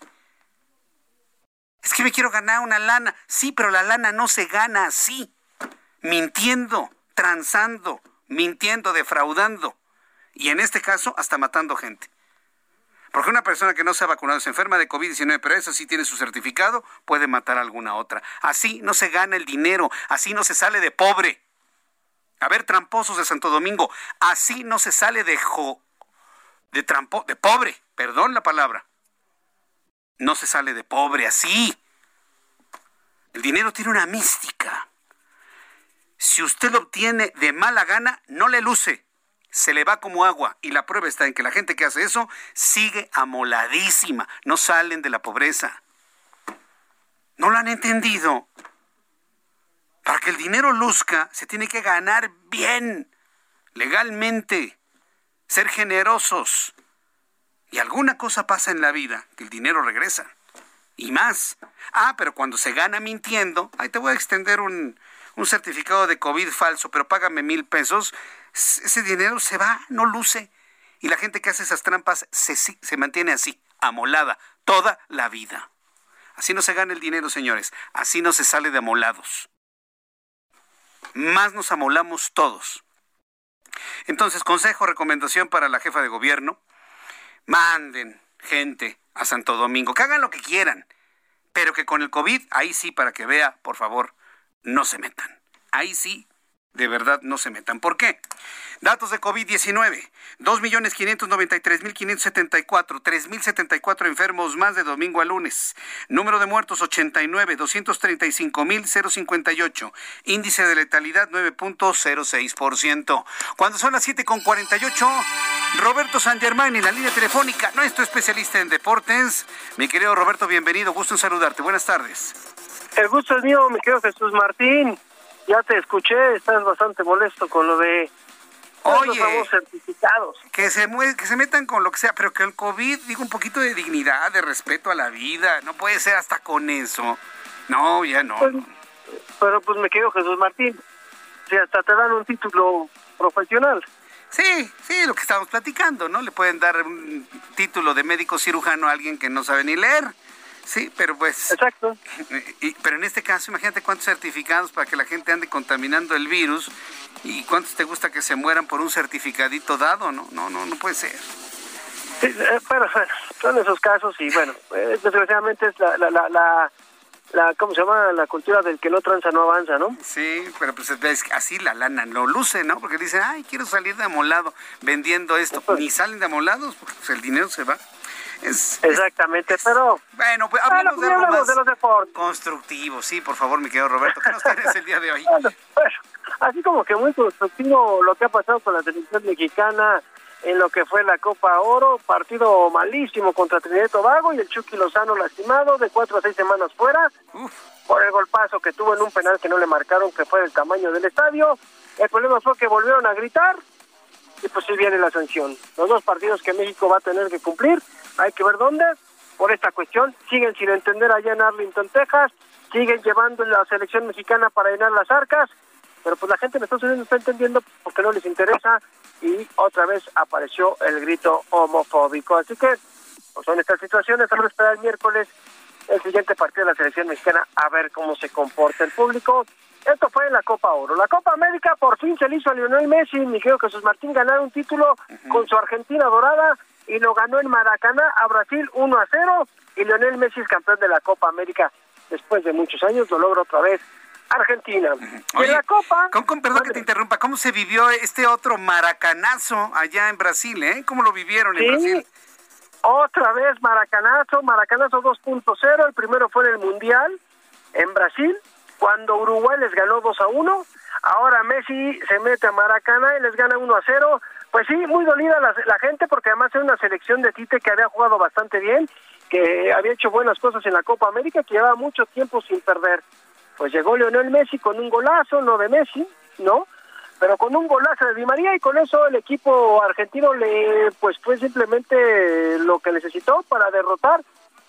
Es que me quiero ganar una lana. Sí, pero la lana no se gana así. Mintiendo, transando, mintiendo, defraudando. Y en este caso, hasta matando gente. Porque una persona que no se ha vacunado se enferma de COVID-19, pero eso sí tiene su certificado, puede matar a alguna otra. Así no se gana el dinero, así no se sale de pobre. A ver, tramposos de Santo Domingo, así no se sale de de trampo, de pobre, perdón la palabra. No se sale de pobre así. El dinero tiene una mística. Si usted lo obtiene de mala gana, no le luce se le va como agua. Y la prueba está en que la gente que hace eso sigue amoladísima, no salen de la pobreza. ¿No lo han entendido? Para que el dinero luzca, se tiene que ganar bien, legalmente, ser generosos. Y alguna cosa pasa en la vida, que el dinero regresa. Y más. Ah, pero cuando se gana mintiendo, ahí te voy a extender un, un certificado de COVID falso, pero págame mil pesos, ese dinero se va, no luce. Y la gente que hace esas trampas se, se mantiene así, amolada, toda la vida. Así no se gana el dinero, señores. Así no se sale de amolados. Más nos amolamos todos. Entonces, consejo, recomendación para la jefa de gobierno. Manden gente a Santo Domingo, que hagan lo que quieran, pero que con el COVID, ahí sí, para que vea, por favor, no se metan. Ahí sí, de verdad no se metan. ¿Por qué? Datos de COVID-19. 2.593.574. 3.074 enfermos más de domingo a lunes. Número de muertos 89. 235.058. Índice de letalidad 9.06%. Cuando son las 7.48, Roberto San Germán en la línea telefónica, nuestro especialista en deportes. Mi querido Roberto, bienvenido. Gusto en saludarte. Buenas tardes. El gusto es mío, mi querido Jesús Martín ya te escuché, estás bastante molesto con lo de Oye, certificados. Que se, que se metan con lo que sea, pero que el COVID diga un poquito de dignidad, de respeto a la vida. No puede ser hasta con eso. No, ya no. Pues, pero pues me quedo Jesús Martín. Si hasta te dan un título profesional. Sí, sí, lo que estamos platicando, ¿no? Le pueden dar un título de médico cirujano a alguien que no sabe ni leer. Sí, pero pues... Exacto. pero en este caso, imagínate cuántos certificados para que la gente ande contaminando el virus y cuántos te gusta que se mueran por un certificadito dado, ¿no? No, no, no puede ser. Sí, eh, bueno, son esos casos y bueno, eh, desgraciadamente es la, la, la, la, ¿cómo se llama? La cultura del que no tranza no avanza, ¿no? Sí, pero pues así la lana no luce, ¿no? Porque dicen, ay, quiero salir de amolado vendiendo esto. Pues Ni salen de amolados porque pues, el dinero se va. Exactamente, pero... Bueno, pues hablemos, de, algo de los deportes. Constructivo, sí, por favor, mi querido Roberto. ¿Qué nos tienes el día de hoy? Bueno, pues, así como que muy constructivo lo que ha pasado con la selección mexicana en lo que fue la Copa Oro, partido malísimo contra Trinidad y Tobago y el Chucky Lozano lastimado de cuatro a seis semanas fuera por el golpazo que tuvo en un penal que no le marcaron que fue del tamaño del estadio. El problema fue que volvieron a gritar y pues sí viene la sanción. Los dos partidos que México va a tener que cumplir hay que ver dónde, por esta cuestión, siguen sin entender allá en Arlington, Texas, siguen llevando la selección mexicana para llenar las arcas, pero pues la gente en Estados Unidos no está entendiendo porque no les interesa. Y otra vez apareció el grito homofóbico. Así que, pues son estas situaciones, vamos a esperar el miércoles el siguiente partido de la selección mexicana a ver cómo se comporta el público. Esto fue en la Copa Oro. La Copa América por fin se le hizo a Lionel Messi. Y Miguel Jesús Martín ganar un título con su Argentina dorada y lo ganó en Maracaná a Brasil 1 a 0 y Lionel Messi es campeón de la Copa América después de muchos años, lo logra otra vez Argentina. en la Copa... perdón que te interrumpa, ¿cómo se vivió este otro maracanazo allá en Brasil? Eh? ¿Cómo lo vivieron en Brasil? Otra vez maracanazo, maracanazo 2.0, el primero fue en el Mundial en Brasil, cuando Uruguay les ganó 2 a 1, ahora Messi se mete a Maracaná y les gana 1 a 0, pues sí, muy dolida la, la gente porque además es una selección de Tite que había jugado bastante bien, que había hecho buenas cosas en la Copa América, que llevaba mucho tiempo sin perder. Pues llegó Leonel Messi con un golazo, no de Messi, ¿no? Pero con un golazo de Di María y con eso el equipo argentino le pues fue simplemente lo que necesitó para derrotar.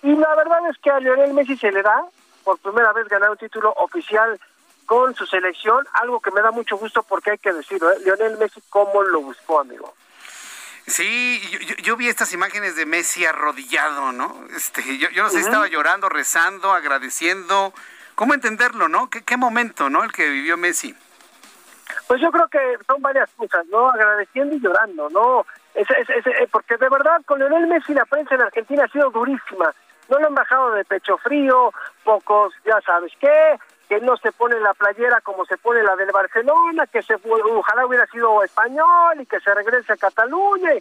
Y la verdad es que a Leonel Messi se le da por primera vez ganar un título oficial con su selección, algo que me da mucho gusto porque hay que decirlo, ¿eh? Lionel Messi cómo lo buscó, amigo. Sí, yo, vi estas imágenes de Messi arrodillado, ¿no? Este, yo, yo no sé, si estaba llorando, rezando, agradeciendo. ¿Cómo entenderlo, no? ¿Qué, ¿Qué momento, no? El que vivió Messi. Pues yo creo que son varias cosas, ¿no? Agradeciendo y llorando, ¿no? Es, eh, porque de verdad con Lionel Messi la prensa en Argentina ha sido durísima. No lo han bajado de pecho frío, pocos, ya sabes qué, que no se pone la playera como se pone la del Barcelona, que se ojalá hubiera sido español y que se regrese a Cataluña.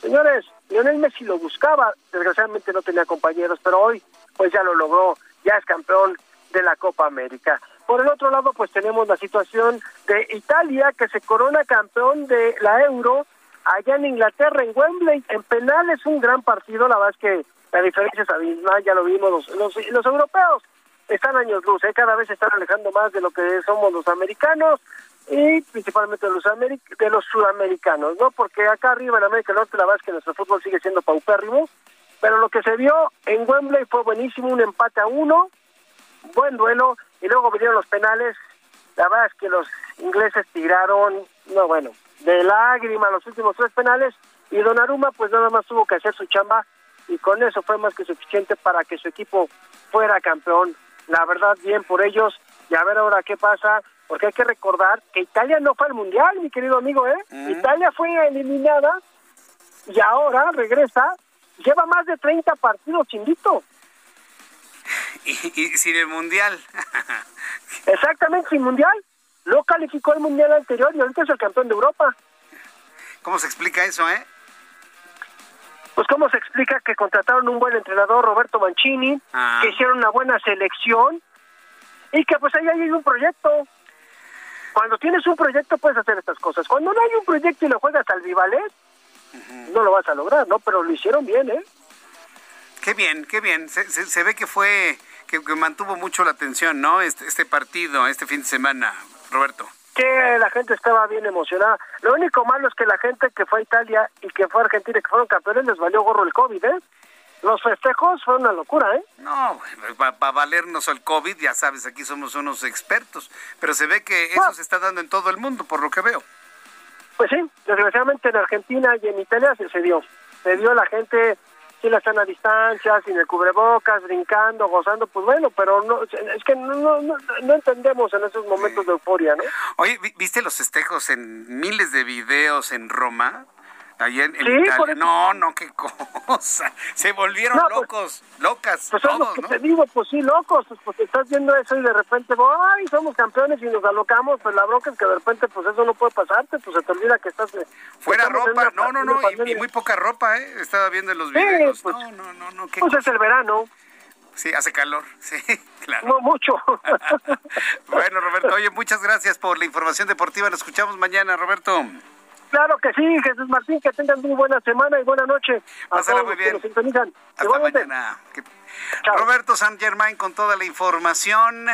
Señores, Lionel Messi lo buscaba, desgraciadamente no tenía compañeros, pero hoy pues ya lo logró, ya es campeón de la Copa América. Por el otro lado, pues tenemos la situación de Italia, que se corona campeón de la Euro allá en Inglaterra, en Wembley, en penales, un gran partido, la verdad es que la diferencia es abismal, ya lo vimos los, los europeos están años luz, ¿eh? cada vez se están alejando más de lo que somos los americanos y principalmente de los, de los sudamericanos, ¿no? Porque acá arriba en América del Norte la verdad es que nuestro fútbol sigue siendo paupérrimo, pero lo que se vio en Wembley fue buenísimo, un empate a uno, buen duelo, y luego vinieron los penales, la verdad es que los ingleses tiraron, no bueno, de lágrima los últimos tres penales, y Donnarumma pues nada más tuvo que hacer su chamba, y con eso fue más que suficiente para que su equipo fuera campeón la verdad bien por ellos y a ver ahora qué pasa, porque hay que recordar que Italia no fue al Mundial, mi querido amigo, ¿eh? Italia fue eliminada y ahora regresa, lleva más de 30 partidos invito. Y, y sin el Mundial. Exactamente, sin Mundial. No calificó el Mundial anterior y ahorita es el campeón de Europa. ¿Cómo se explica eso, eh? Pues cómo se explica que contrataron un buen entrenador, Roberto Mancini, ah. que hicieron una buena selección y que pues ahí hay un proyecto. Cuando tienes un proyecto puedes hacer estas cosas. Cuando no hay un proyecto y lo juegas al Vivalet, no lo vas a lograr, ¿no? Pero lo hicieron bien, ¿eh? Qué bien, qué bien. Se, se, ve que fue, que, que, mantuvo mucho la atención, ¿no? Este, este partido, este fin de semana, Roberto que la gente estaba bien emocionada. Lo único malo es que la gente que fue a Italia y que fue a Argentina y que fueron campeones les valió gorro el COVID, ¿eh? Los festejos fue una locura, ¿eh? No, va, a valernos el COVID, ya sabes, aquí somos unos expertos, pero se ve que eso se está dando en todo el mundo, por lo que veo. Pues sí, desgraciadamente en Argentina y en Italia se, se dio. Se dio la gente sí la están a distancia, sin el cubrebocas, brincando, gozando, pues bueno, pero no, es que no, no, no entendemos en esos momentos de euforia, ¿no? Oye, ¿viste los festejos en miles de videos en Roma? Allí en, Italia. No, no, qué cosa. Se volvieron pues, locos, locas. Pues todos, que te digo, pues sí, locos. Pues, pues estás viendo eso y de repente, ay, somos campeones y nos alocamos. Pues la bronca es que de repente, pues eso no puede pasarte. Pues se te olvida que estás. Fuera ropa, no, no, no. Y, muy poca ropa, ¿eh? Estaba viendo en los videos. pues, no, no, no, no. pues es el verano. Sí, hace calor, sí, claro. No mucho. bueno, Roberto, oye, muchas gracias por la información deportiva. Nos escuchamos mañana, Roberto. Claro que sí, Jesús Martín, que tengan muy buena semana y buena noche. Pásala muy bien. Hasta mañana. Roberto San Germain con toda la información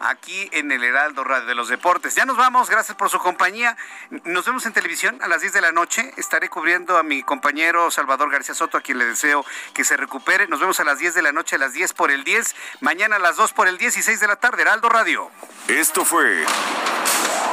aquí en el Heraldo Radio de los Deportes. Ya nos vamos, gracias por su compañía. Nos vemos en televisión a las 10 de la noche. Estaré cubriendo a mi compañero Salvador García Soto, a quien le deseo que se recupere. Nos vemos a las 10 de la noche, a las 10 por el 10. Mañana a las 2 por el 10 y 6 de la tarde, Heraldo Radio. Esto fue